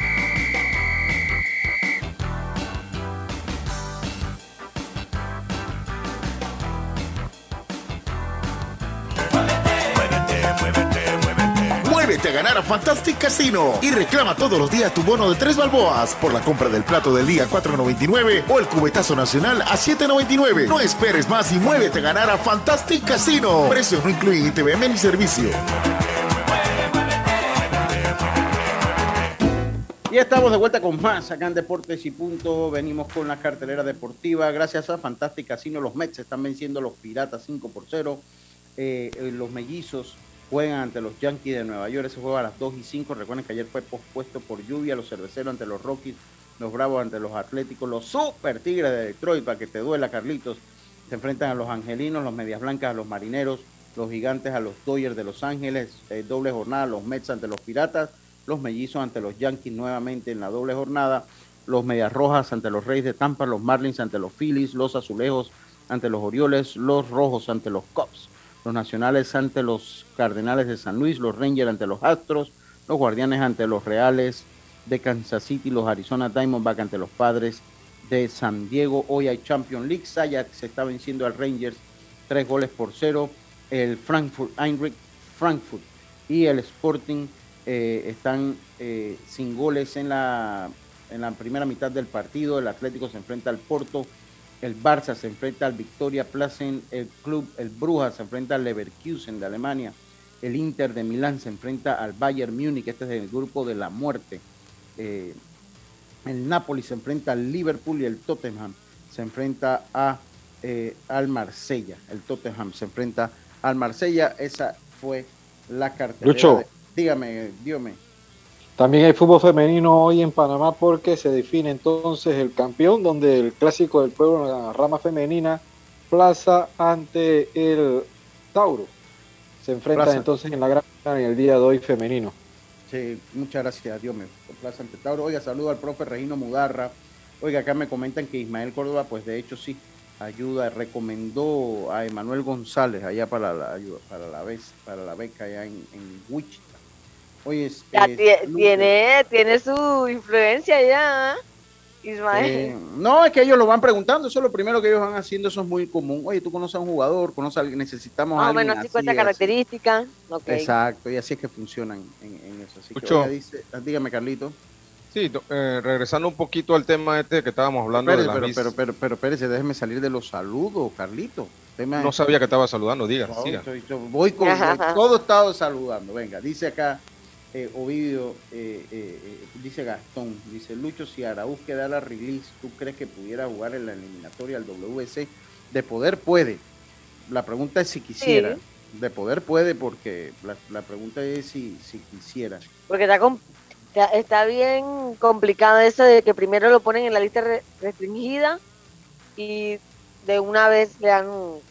Ganar a Fantastic Casino y reclama todos los días tu bono de tres balboas por la compra del plato del día 4.99 o el cubetazo nacional a 7.99. No esperes más y muévete a ganar a Fantastic Casino. Precios no incluyen ITVM ni servicio. Y estamos de vuelta con más acá en Deportes y Punto. Venimos con la cartelera deportiva. Gracias a Fantastic Casino, los Mets están venciendo los Piratas 5 por 0. Eh, eh, los mellizos juegan ante los Yankees de Nueva York. Ese juego a las 2 y 5. Recuerden que ayer fue pospuesto por lluvia. Los cerveceros ante los Rockies, los Bravos ante los Atléticos, los Super Tigres de Detroit, para que te duela, Carlitos. Se enfrentan a los Angelinos, los Medias Blancas a los Marineros, los Gigantes a los Dodgers de Los Ángeles. eh, doble jornada, los Mets ante los Piratas, los Mellizos ante los Yankees nuevamente en la doble jornada. Los Medias Rojas ante los Reyes de Tampa, los Marlins ante los Phillies, los Azulejos ante los Orioles, los Rojos ante los Cubs los Nacionales ante los Cardenales de San Luis, los Rangers ante los Astros, los Guardianes ante los Reales de Kansas City, los Arizona Diamondback ante los Padres de San Diego. Hoy hay Champions League, Sayak se está venciendo al Rangers tres goles por cero, el Frankfurt, Eintracht Frankfurt y el Sporting eh, están eh, sin goles en la, en la primera mitad del partido, el Atlético se enfrenta al Porto, el Barça se enfrenta al Victoria Plassen, el club, el Brujas se enfrenta al Leverkusen de Alemania, el Inter de Milán se enfrenta al Bayern Múnich, este es el grupo de la muerte. Eh, el Napoli se enfrenta al Liverpool y el Tottenham se enfrenta a, eh, al Marsella. El Tottenham se enfrenta al Marsella. Esa fue la cartelera. Lucho. de- dígame, dígame. También hay fútbol femenino hoy en Panamá porque se define entonces el campeón, donde el clásico del pueblo, la rama femenina, Plaza ante el Tauro. Se enfrentan Plaza. entonces en la gran en el día de hoy femenino. Sí, muchas gracias, Dios me complace ante Tauro. Oiga, saludo al profe Regino Mudarra. Oiga, acá me comentan que Ismael Córdoba, pues de hecho sí, ayuda, recomendó a Emanuel González allá para la ayuda, para la vez, para la beca allá en, en Wichita. Oye, es- Ya eh, tie- saludos. tiene, tiene su influencia ya, Ismael. Eh, no, es que ellos lo van preguntando, eso es lo primero que ellos van haciendo, eso es muy común. Oye, tú conoces a un jugador, conoces a alguien, necesitamos a Más o alguien menos así, 50 así. características. Exacto, y así es que funcionan en, en eso. Así que, dice, dígame, Carlito. Sí, eh, regresando un poquito al tema este que estábamos hablando Espérese, de la pero, pero, pero, pero, espérese, déjeme salir de los saludos, Carlito. No sabía que estaba saludando, diga, No, siga. estoy- yo voy con todo estado saludando. Venga, dice acá eh, Ovidio, eh, eh, eh, dice Gastón, dice Lucho, si Araúz queda la release, ¿tú crees que pudiera jugar en la eliminatoria al WC? De poder puede. La pregunta es si quisiera. De poder puede porque la, la pregunta es si, si quisiera. Porque está, está, está bien complicado eso de que primero lo ponen en la lista re- restringida y de una vez le dan,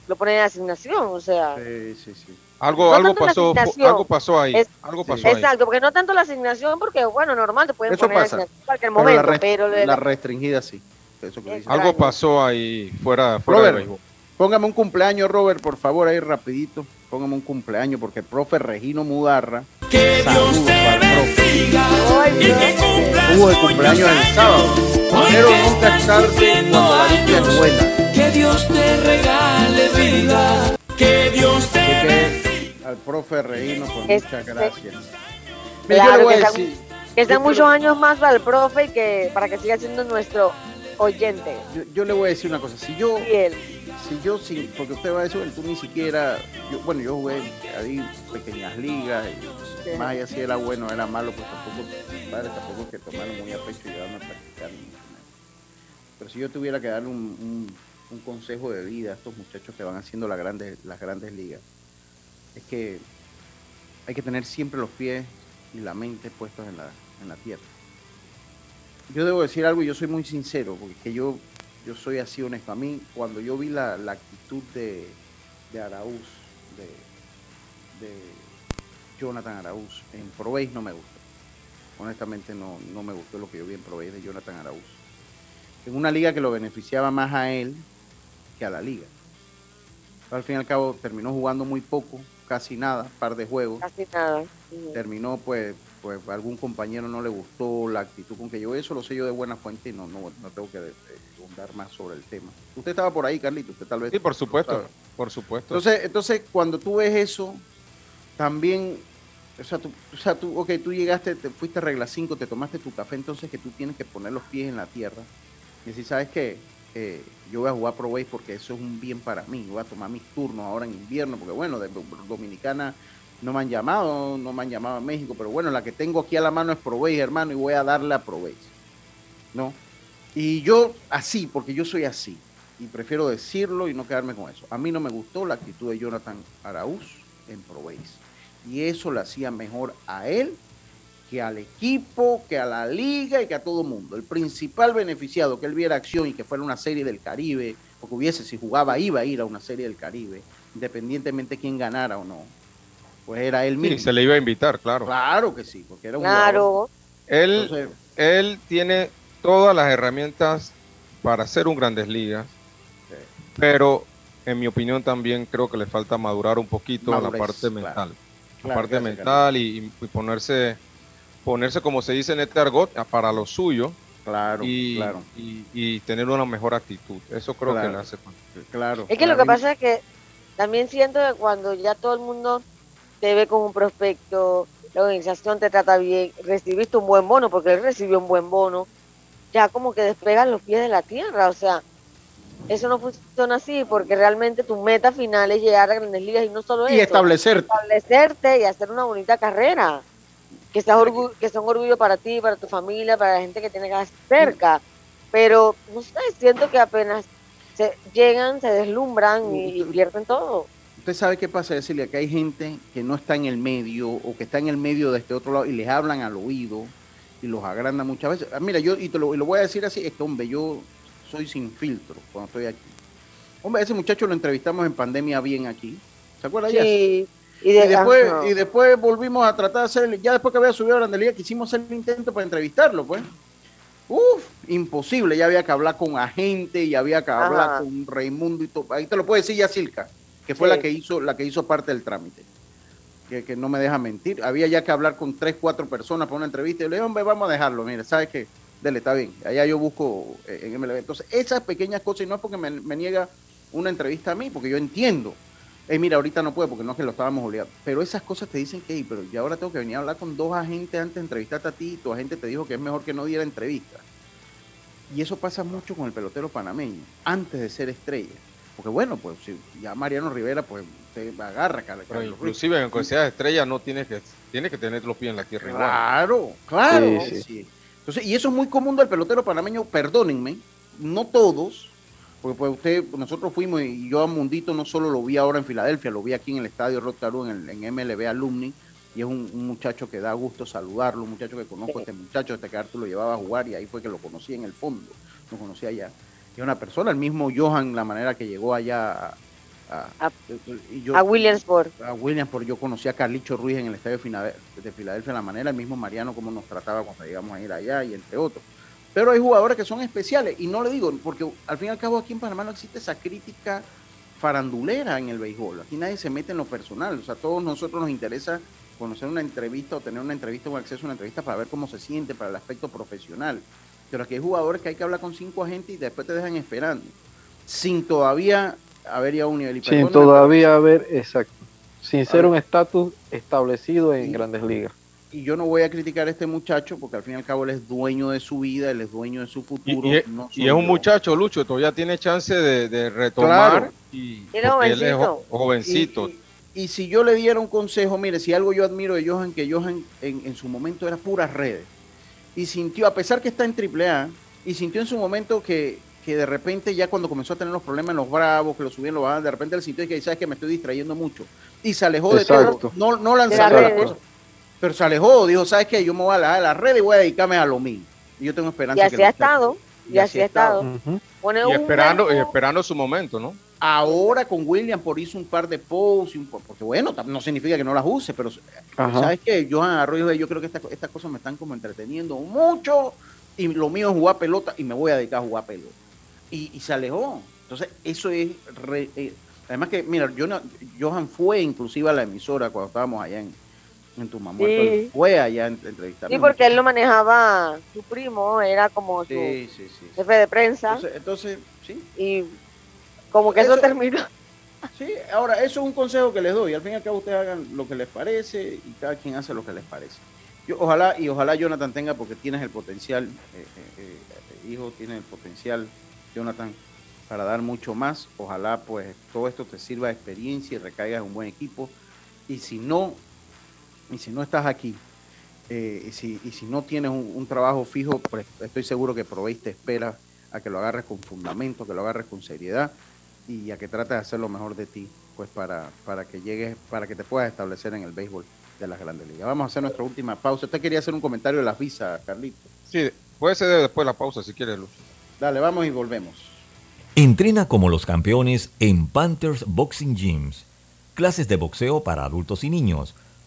lo ponen en asignación, o sea. Sí, sí, sí. Algo, No algo pasó, algo pasó ahí, Es- algo pasó ahí. Exacto, porque no tanto la asignación, porque bueno, normal, te pueden Eso poner en pasa. asignación en cualquier Pero momento, la, rest- pero la la- restringida sí. Eso que dice. Algo pasó ahí fuera, fuera de Robert, póngame un cumpleaños, Robert, por favor, ahí rapidito. Póngame un cumpleaños porque el profe Regino Mudarra. Que Dios te el bendiga y que cumplas Tuvo de cumpleaños el sábado. Pero nunca es tarde cuando la dicha es buena. Que Dios te regale vida. Que Dios te que al profe Regino, pues Es- muchas gracias. Mira, yo Claro, le voy que a sean, que muchos años más para el profe y que para que siga siendo nuestro oyente. yo, yo le voy a decir una cosa. Si yo, Fiel. si yo, sí, porque usted va a decir, tú ni siquiera, yo, bueno, yo jugué ahí pequeñas ligas y Sí. más allá si era bueno o era malo, pues tampoco, padres tampoco que tomaron muy a pecho y llevarme a practicar. Pero si yo tuviera que darle un, un- un consejo de vida a estos muchachos que van haciendo las grandes, las grandes ligas, es que hay que tener siempre los pies y la mente puestos en la, en la tierra. Yo debo decir algo y yo soy muy sincero, porque es que yo, yo soy así honesto. A mí, cuando yo vi la, la actitud de, de Araúz, de, de Jonathan Araúz en Probéis, no me gustó. Honestamente, no, no me gustó lo que yo vi en Probéis de Jonathan Araúz. En una liga que lo beneficiaba más a él que a la liga. Al fin y al cabo, terminó jugando muy poco, casi nada, par de juegos. Casi nada. Terminó, pues, pues algún compañero no le gustó la actitud con que yo eso lo sé yo de buena fuente y no, no, no tengo que abundar más sobre el tema. Usted estaba por ahí, Carlito, usted tal vez. Sí, por supuesto, por supuesto. Entonces, entonces, cuando tú ves eso, también, o sea, tú, o sea, tú, ok, tú llegaste, te fuiste a regla 5, te tomaste tu café, entonces que tú tienes que poner los pies en la tierra. Y si sabes que yo voy a jugar Pro Base porque eso es un bien para mí, voy a tomar mis turnos ahora en invierno, porque bueno, de Dominicana no me han llamado, no me han llamado a México, pero bueno, la que tengo aquí a la mano es Pro hermano, y voy a darle a Pro Base. ¿No? Y yo así, porque yo soy así, y prefiero decirlo y no quedarme con eso. A mí no me gustó la actitud de Jonathan Araúz en Pro. Y eso le hacía mejor a él que al equipo, que a la liga y que a todo el mundo. El principal beneficiado que él viera acción y que fuera una serie del Caribe, porque hubiese, si jugaba, iba a ir a una serie del Caribe, independientemente quién ganara o no, pues era él mismo. Sí, se le iba a invitar, claro. Claro que sí, porque era un Claro. Él, él tiene todas las herramientas para ser un Grandes Ligas, pero en mi opinión también creo que le falta madurar un poquito la parte mental. la parte mental y, ponerse, ponerse, como se dice en este argot, para lo suyo. Claro, y, claro. Y, tener una mejor actitud. Eso creo que le hace falta. Claro. Es que lo que pasa es que también siento que cuando ya todo el mundo te ve como un prospecto, la organización te trata bien, recibiste un buen bono, porque él recibió un buen bono, ya como que despegan los pies de la tierra, o sea, eso no funciona así porque realmente tu meta final es llegar a grandes ligas y no solo y eso. establecerte. Establecerte y hacer una bonita carrera. Que sea, orgullo, que un orgullo para ti, para tu familia, para la gente que tiene que cerca. Pero, no sé, siento que apenas se llegan, se deslumbran y, invierten todo. Usted sabe qué pasa, decirle que hay gente que no está en el medio o que está en el medio de este otro lado y les hablan al oído y los agranda muchas veces. Ah, mira, yo, y, te lo, y lo voy a decir así, es que, hombre, yo soy sin filtro cuando estoy aquí. Hombre, ese muchacho lo entrevistamos en pandemia bien aquí. ¿Se acuerda ya? Y, después, y después volvimos a tratar de hacer, ya después que había subido a Grandelía, quisimos hacer el intento para entrevistarlo, pues. Uf, imposible, ya había que hablar con agente y había que hablar con Raimundo y todo. Ahí te lo puede decir ya Silka, que fue la que hizo, la que hizo parte del trámite. Que, que, no me deja mentir. Había ya que hablar con tres, cuatro personas para una entrevista. Y le dije, hombre, vamos a dejarlo. Mire, ¿sabes qué? Dele, está bien. Allá yo busco eh, en MLB. Entonces, esas pequeñas cosas, y no es porque me, me niega una entrevista a mí, porque yo entiendo mira, ahorita no puedo porque no es que lo estábamos obligando. Pero esas cosas te dicen que, pero yo ahora tengo que venir a hablar con dos agentes antes de entrevistarte a ti y tu agente te dijo que es mejor que no diera entrevista. Y eso pasa mucho con el pelotero panameño, antes de ser estrella. Porque bueno, pues si ya Mariano Rivera, pues se agarra. Pero inclusive en seas estrella no tienes que, tienes que tener los pies en la tierra Claro, claro. Entonces, y eso es muy común del pelotero panameño, perdónenme, no todos, porque pues usted, nosotros fuimos y yo a Mundito no solo lo vi ahora en Filadelfia, lo vi aquí en el estadio Rotarú, en, en MLB Alumni, y es un, muchacho que da gusto saludarlo, un muchacho que conozco a este muchacho, este que Arturo lo llevaba a jugar y ahí fue que lo conocí en el fondo, lo conocí allá. Y es una persona, el mismo Johan, la manera que llegó allá a, a, Williamsport. A Williamsport, yo conocí a Carlicho Ruiz en el estadio de Filadelfia, la manera, el mismo Mariano, cómo nos trataba cuando llegamos a ir allá y entre otros. Pero hay jugadores que son especiales y no le digo, porque al fin y al cabo aquí en Panamá no existe esa crítica farandulera en el béisbol. Aquí nadie se mete en lo personal. O sea, a todos nosotros nos interesa conocer una entrevista o tener una entrevista o acceso a una entrevista para ver cómo se siente, para el aspecto profesional. Pero aquí hay jugadores que hay que hablar con cinco agentes y después te dejan esperando. Sin todavía haber ya un nivel. Sin todavía haber, exacto. Sin ser un estatus establecido en grandes ligas y yo no voy a criticar a este muchacho porque al fin y al cabo él es dueño de su vida, él es dueño de su futuro. Y, es un muchacho, Lucho, todavía tiene chance de, retomar. Y, él es jovencito. Y, si yo le diera un consejo, mire, si algo yo admiro de Johan, que Johan en, su momento era puras redes. Y sintió, a pesar que está en AAA, y sintió en su momento que, que de repente ya cuando comenzó a tener los problemas en los bravos, que lo subían, lo bajaban, de repente él sintió que sabes que me estoy distrayendo mucho. Y se alejó de todo, no, no lanzando las cosas pero se alejó, dijo, ¿sabes qué? Yo me voy a la, a la red y voy a dedicarme a lo mío. Y yo tengo esperanza. Y así ha estado, y, así ha estado. y, esperando, y esperando su momento, ¿no? Ahora con William por hizo un par de posts, porque bueno, no significa que no las use, pero ¿sabes qué? Johan Arroyo, yo creo que estas esta cosas me están como entreteniendo mucho y lo mío es jugar pelota y me voy a dedicar a jugar pelota. Y, se alejó. Entonces, eso es... Eh, Además que, mira, yo no, Johan fue inclusive a la emisora cuando estábamos allá en, en tu mamá. Sí. Fue allá a entrevistarme. Sí, porque él lo manejaba su primo, era como su Sí, sí, sí. jefe de prensa. Entonces, entonces, sí. Y como que eso, Eso- terminó. Sí, ahora, eso es un consejo que les doy. Al fin y al cabo, ustedes hagan lo que les parece y cada quien hace lo que les parece. Yo, ojalá, y ojalá Jonathan tenga, porque tienes el potencial, eh, eh, eh, hijo, tiene el potencial, Jonathan, para dar mucho más. Ojalá, pues, todo esto te sirva de experiencia y recaigas en un buen equipo. Y si no, y si no estás aquí, eh, y, si, y si no tienes un, un trabajo fijo, pues estoy seguro que Provey te espera a que lo agarres con fundamento, que lo agarres con seriedad y a que trates de hacer lo mejor de ti, pues para, para que llegues, para que te puedas establecer en el béisbol de las grandes ligas. Vamos a hacer nuestra última pausa. Usted quería hacer un comentario de las visas, Carlito. Sí, puede ser después de la pausa si quieres, Lucho. Dale, vamos y volvemos. Entrena como los campeones en Panthers Boxing Gyms. Clases de boxeo para adultos y niños,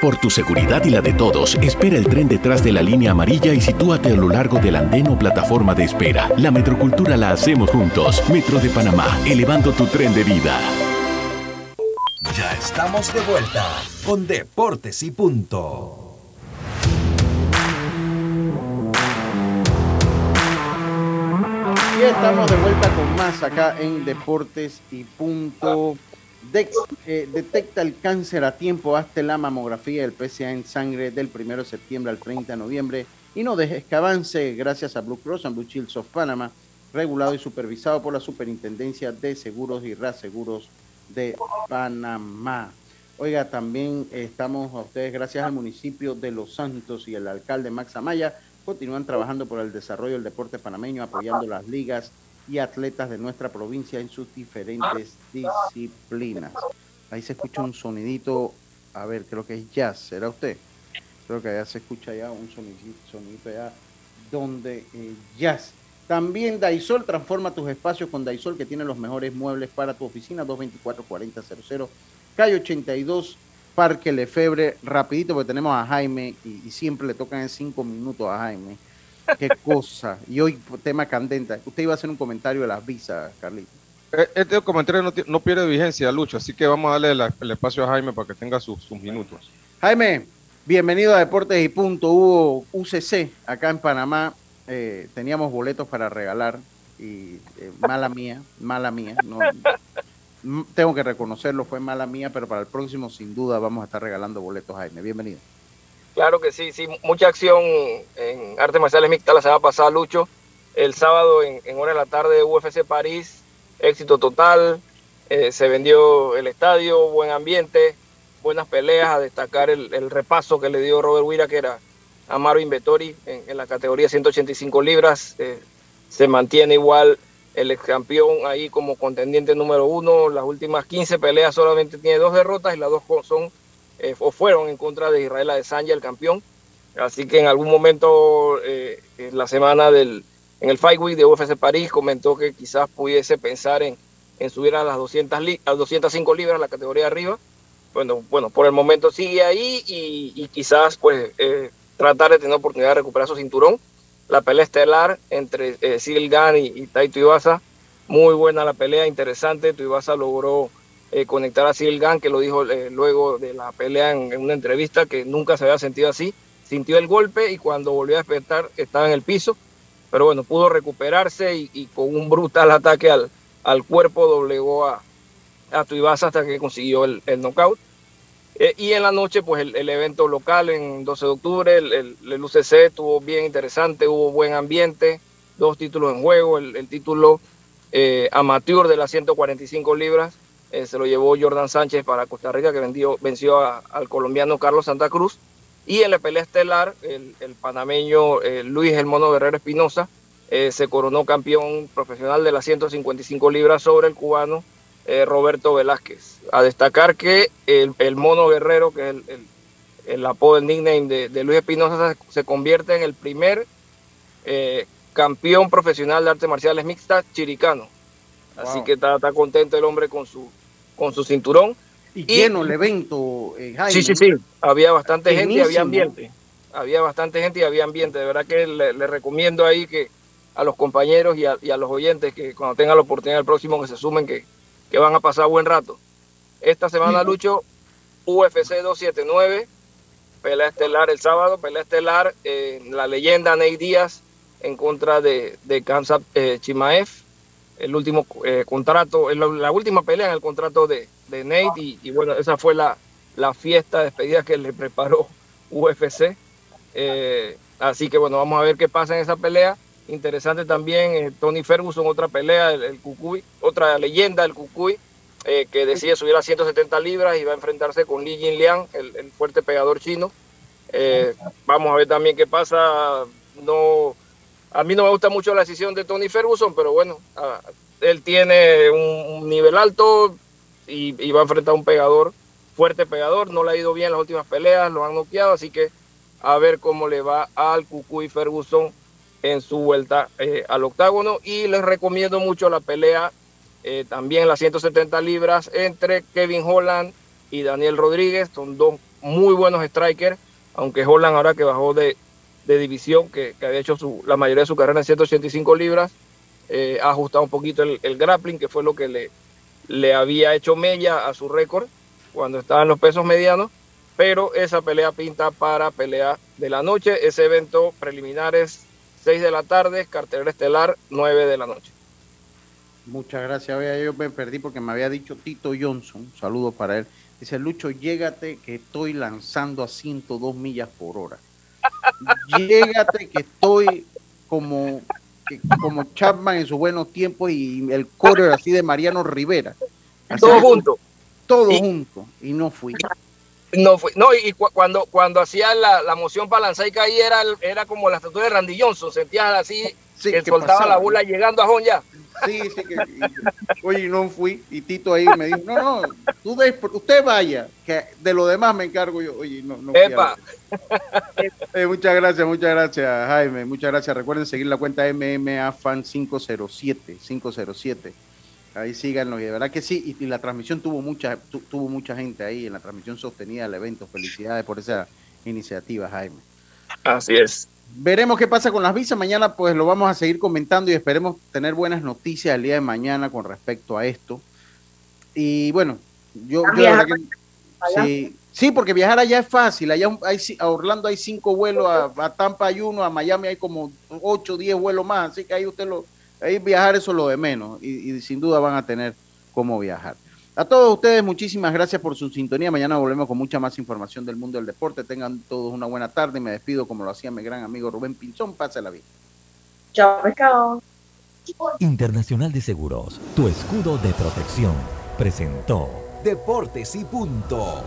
Por tu seguridad y la de todos, espera el tren detrás de la línea amarilla y sitúate a lo largo del andén o plataforma de espera. La metrocultura la hacemos juntos. Metro de Panamá, elevando tu tren de vida. Ya estamos de vuelta con Deportes y Punto. Y estamos de vuelta con más acá en Deportes y Punto. Eh, detecta el cáncer a tiempo, hazte la mamografía del PSA en sangre del 1 de septiembre al 30 de noviembre y no dejes que avance gracias a Blue Cross and Blue Shields of Panama, regulado y supervisado por la Superintendencia de Seguros y Reaseguros de Panamá. Oiga, también estamos a ustedes gracias al municipio de Los Santos y el alcalde Max Amaya. Continúan trabajando por el desarrollo del deporte panameño, apoyando las ligas y atletas de nuestra provincia en sus diferentes disciplinas. Ahí se escucha un sonidito, a ver, creo que es jazz, ¿será usted? Creo que allá se escucha ya un sonidito, sonidito allá donde eh, jazz. También Daisol, transforma tus espacios con Daisol, que tiene los mejores muebles para tu oficina, 224-4000, calle 82, Parque Lefebre, rapidito, porque tenemos a Jaime y, siempre le tocan en cinco minutos a Jaime. Qué cosa. Y hoy, tema candente. Usted iba a hacer un comentario de las visas, Carlito. Eh, este comentario no, pierde vigencia, Lucho, así que vamos a darle el espacio a Jaime para que tenga sus, minutos. Jaime, bienvenido a Deportes y Punto. Hubo UCC acá en Panamá. Eh, teníamos boletos para regalar y eh, mala mía, mala mía. No, tengo que reconocerlo, fue mala mía, pero para el próximo sin duda vamos a estar regalando boletos, Jaime. Bienvenido. Claro que sí, sí, mucha acción en artes marciales mixtas la semana pasada, Lucho. El sábado en, en hora de la tarde UFC París, éxito total, eh, se vendió el estadio, buen ambiente, buenas peleas, a destacar el, repaso que le dio Robert Wira, que era Amaro Invetori en, la categoría 185 libras. Eh, se mantiene igual el ex campeón ahí como contendiente número uno. Las últimas 15 peleas solamente tiene dos derrotas y las dos son eh, o fueron en contra de Israel Adesanya, el campeón. Así que en algún momento eh, en la semana del en el Fight Week de UFC París comentó que quizás pudiese pensar en, en subir a las 200 a 205 libras la categoría arriba. Bueno, bueno, por el momento sigue ahí y, quizás pues eh, tratar de tener oportunidad de recuperar su cinturón la pelea estelar entre eh, Sigil Gan y, Taito Ibasa. Muy buena la pelea, interesante. Tuivasa logró eh, conectar a Sigil Gan, que lo dijo eh, luego de la pelea en, una entrevista, que nunca se había sentido así. Sintió el golpe y cuando volvió a despertar estaba en el piso. Pero bueno, pudo recuperarse y, con un brutal ataque al, al cuerpo doblegó a, a Tuivasa hasta que consiguió el, el knockout. Eh, y en la noche, pues el, evento local en 12 de octubre, el, el, UCC estuvo bien interesante, hubo buen ambiente, dos títulos en juego, el, título eh, amateur de las 145 libras eh, se lo llevó Jordan Sánchez para Costa Rica, que vendió, venció al colombiano Carlos Santa Cruz. Y en la pelea estelar, el, panameño Luis El Mono Guerrero Espinosa se coronó campeón profesional de las 155 libras sobre el cubano eh, Roberto Velázquez. A destacar que el, mono guerrero, que es el, el, apodo, el nickname de, Luis Espinosa, se, convierte en el primer eh, campeón profesional de artes marciales mixtas chiricano. Así que está, está, contento el hombre con su, con su cinturón. Y, lleno el evento, eh, Sí, sí, sí. Había bastante gente y había ambiente. Había bastante gente y había ambiente. De verdad que le, recomiendo ahí que a los compañeros y a, y a, los oyentes que cuando tengan la oportunidad el próximo que se sumen, que, que van a pasar buen rato. Esta semana, Lucho, UFC 279, pelea estelar el sábado, pelea estelar, eh, la leyenda Ney Díaz en contra de, de Kansas eh, Chimaev, el último eh, contrato, la última pelea en el contrato de, de Nate, y, bueno, esa fue la, la fiesta de despedida que le preparó UFC. así que bueno, vamos a ver qué pasa en esa pelea. Interesante también eh, Tony Ferguson, otra pelea, el, Cucuy, otra leyenda, del Cucuy, eh, que decide subir a 170 libras y va a enfrentarse con Li Jinliang, el, el fuerte pegador chino. Eh, vamos a ver también qué pasa. No, a mí no me gusta mucho la decisión de Tony Ferguson, pero bueno, él tiene un, nivel alto y, va a enfrentar a un pegador, fuerte pegador. No le ha ido bien las últimas peleas, lo han noqueado, así que a ver cómo le va al Cucuy Ferguson en su vuelta eh, al octágono y les recomiendo mucho la pelea eh, también las 170 libras entre Kevin Holland y Daniel Rodríguez, son dos muy buenos strikers, aunque Holland ahora que bajó de, división, que, había hecho su, la mayoría de su carrera en 185 libras, eh, ha ajustado un poquito el, grappling, que fue lo que le, había hecho mella a su récord cuando estaba en los pesos medianos, pero esa pelea pinta para pelea de la noche, ese evento preliminar es 6 de la tarde, cartelera estelar, 9 de la noche. Muchas gracias. Yo me perdí porque me había dicho Tito Johnson. Saludo para él. Dice, Lucho, llégate que estoy lanzando a 102 millas por hora. Llégate que estoy como, como Chapman en sus buenos tiempos y el coro así de Mariano Rivera. todo junto. Todo junto. Y no fui. No fui. No, y cuando, cuando hacía la, la moción para lanzar y caer era, era como la estatua de Randy Johnson. Sentías así que soltaba la bola llegando a Honja. Sí, sí, que, oye, no fui. Y Tito ahí me dijo, no, no, tú usted vaya, que de lo demás me encargo yo. Oye, no, no. Epa. Eh, muchas gracias, muchas gracias, Jaime. Muchas gracias. Recuerden seguir la cuenta MMA Fan 507, 507. Ahí síganlo. Y de verdad que sí. Y, la transmisión tuvo mucha, tuvo mucha gente ahí en la transmisión sostenida del evento. Felicidades por esa iniciativa, Jaime. Así es. Veremos qué pasa con las visas. Mañana pues lo vamos a seguir comentando y esperemos tener buenas noticias el día de mañana con respecto a esto. Y bueno, yo, sí, sí, porque viajar allá es fácil. Allá hay, a Orlando hay cinco vuelos, a, Tampa hay uno, a Miami hay como ocho, diez vuelos más. Así que ahí usted lo, ahí viajar eso es lo de menos y, y sin duda van a tener cómo viajar. A todos ustedes, muchísimas gracias por su sintonía. Mañana volvemos con mucha más información del mundo del deporte. Tengan todos una buena tarde. Me despido como lo hacía mi gran amigo Rubén Pinzón. Pásala bien. Chao, pescado. Internacional de Seguros, tu escudo de protección, presentó Deportes y punto.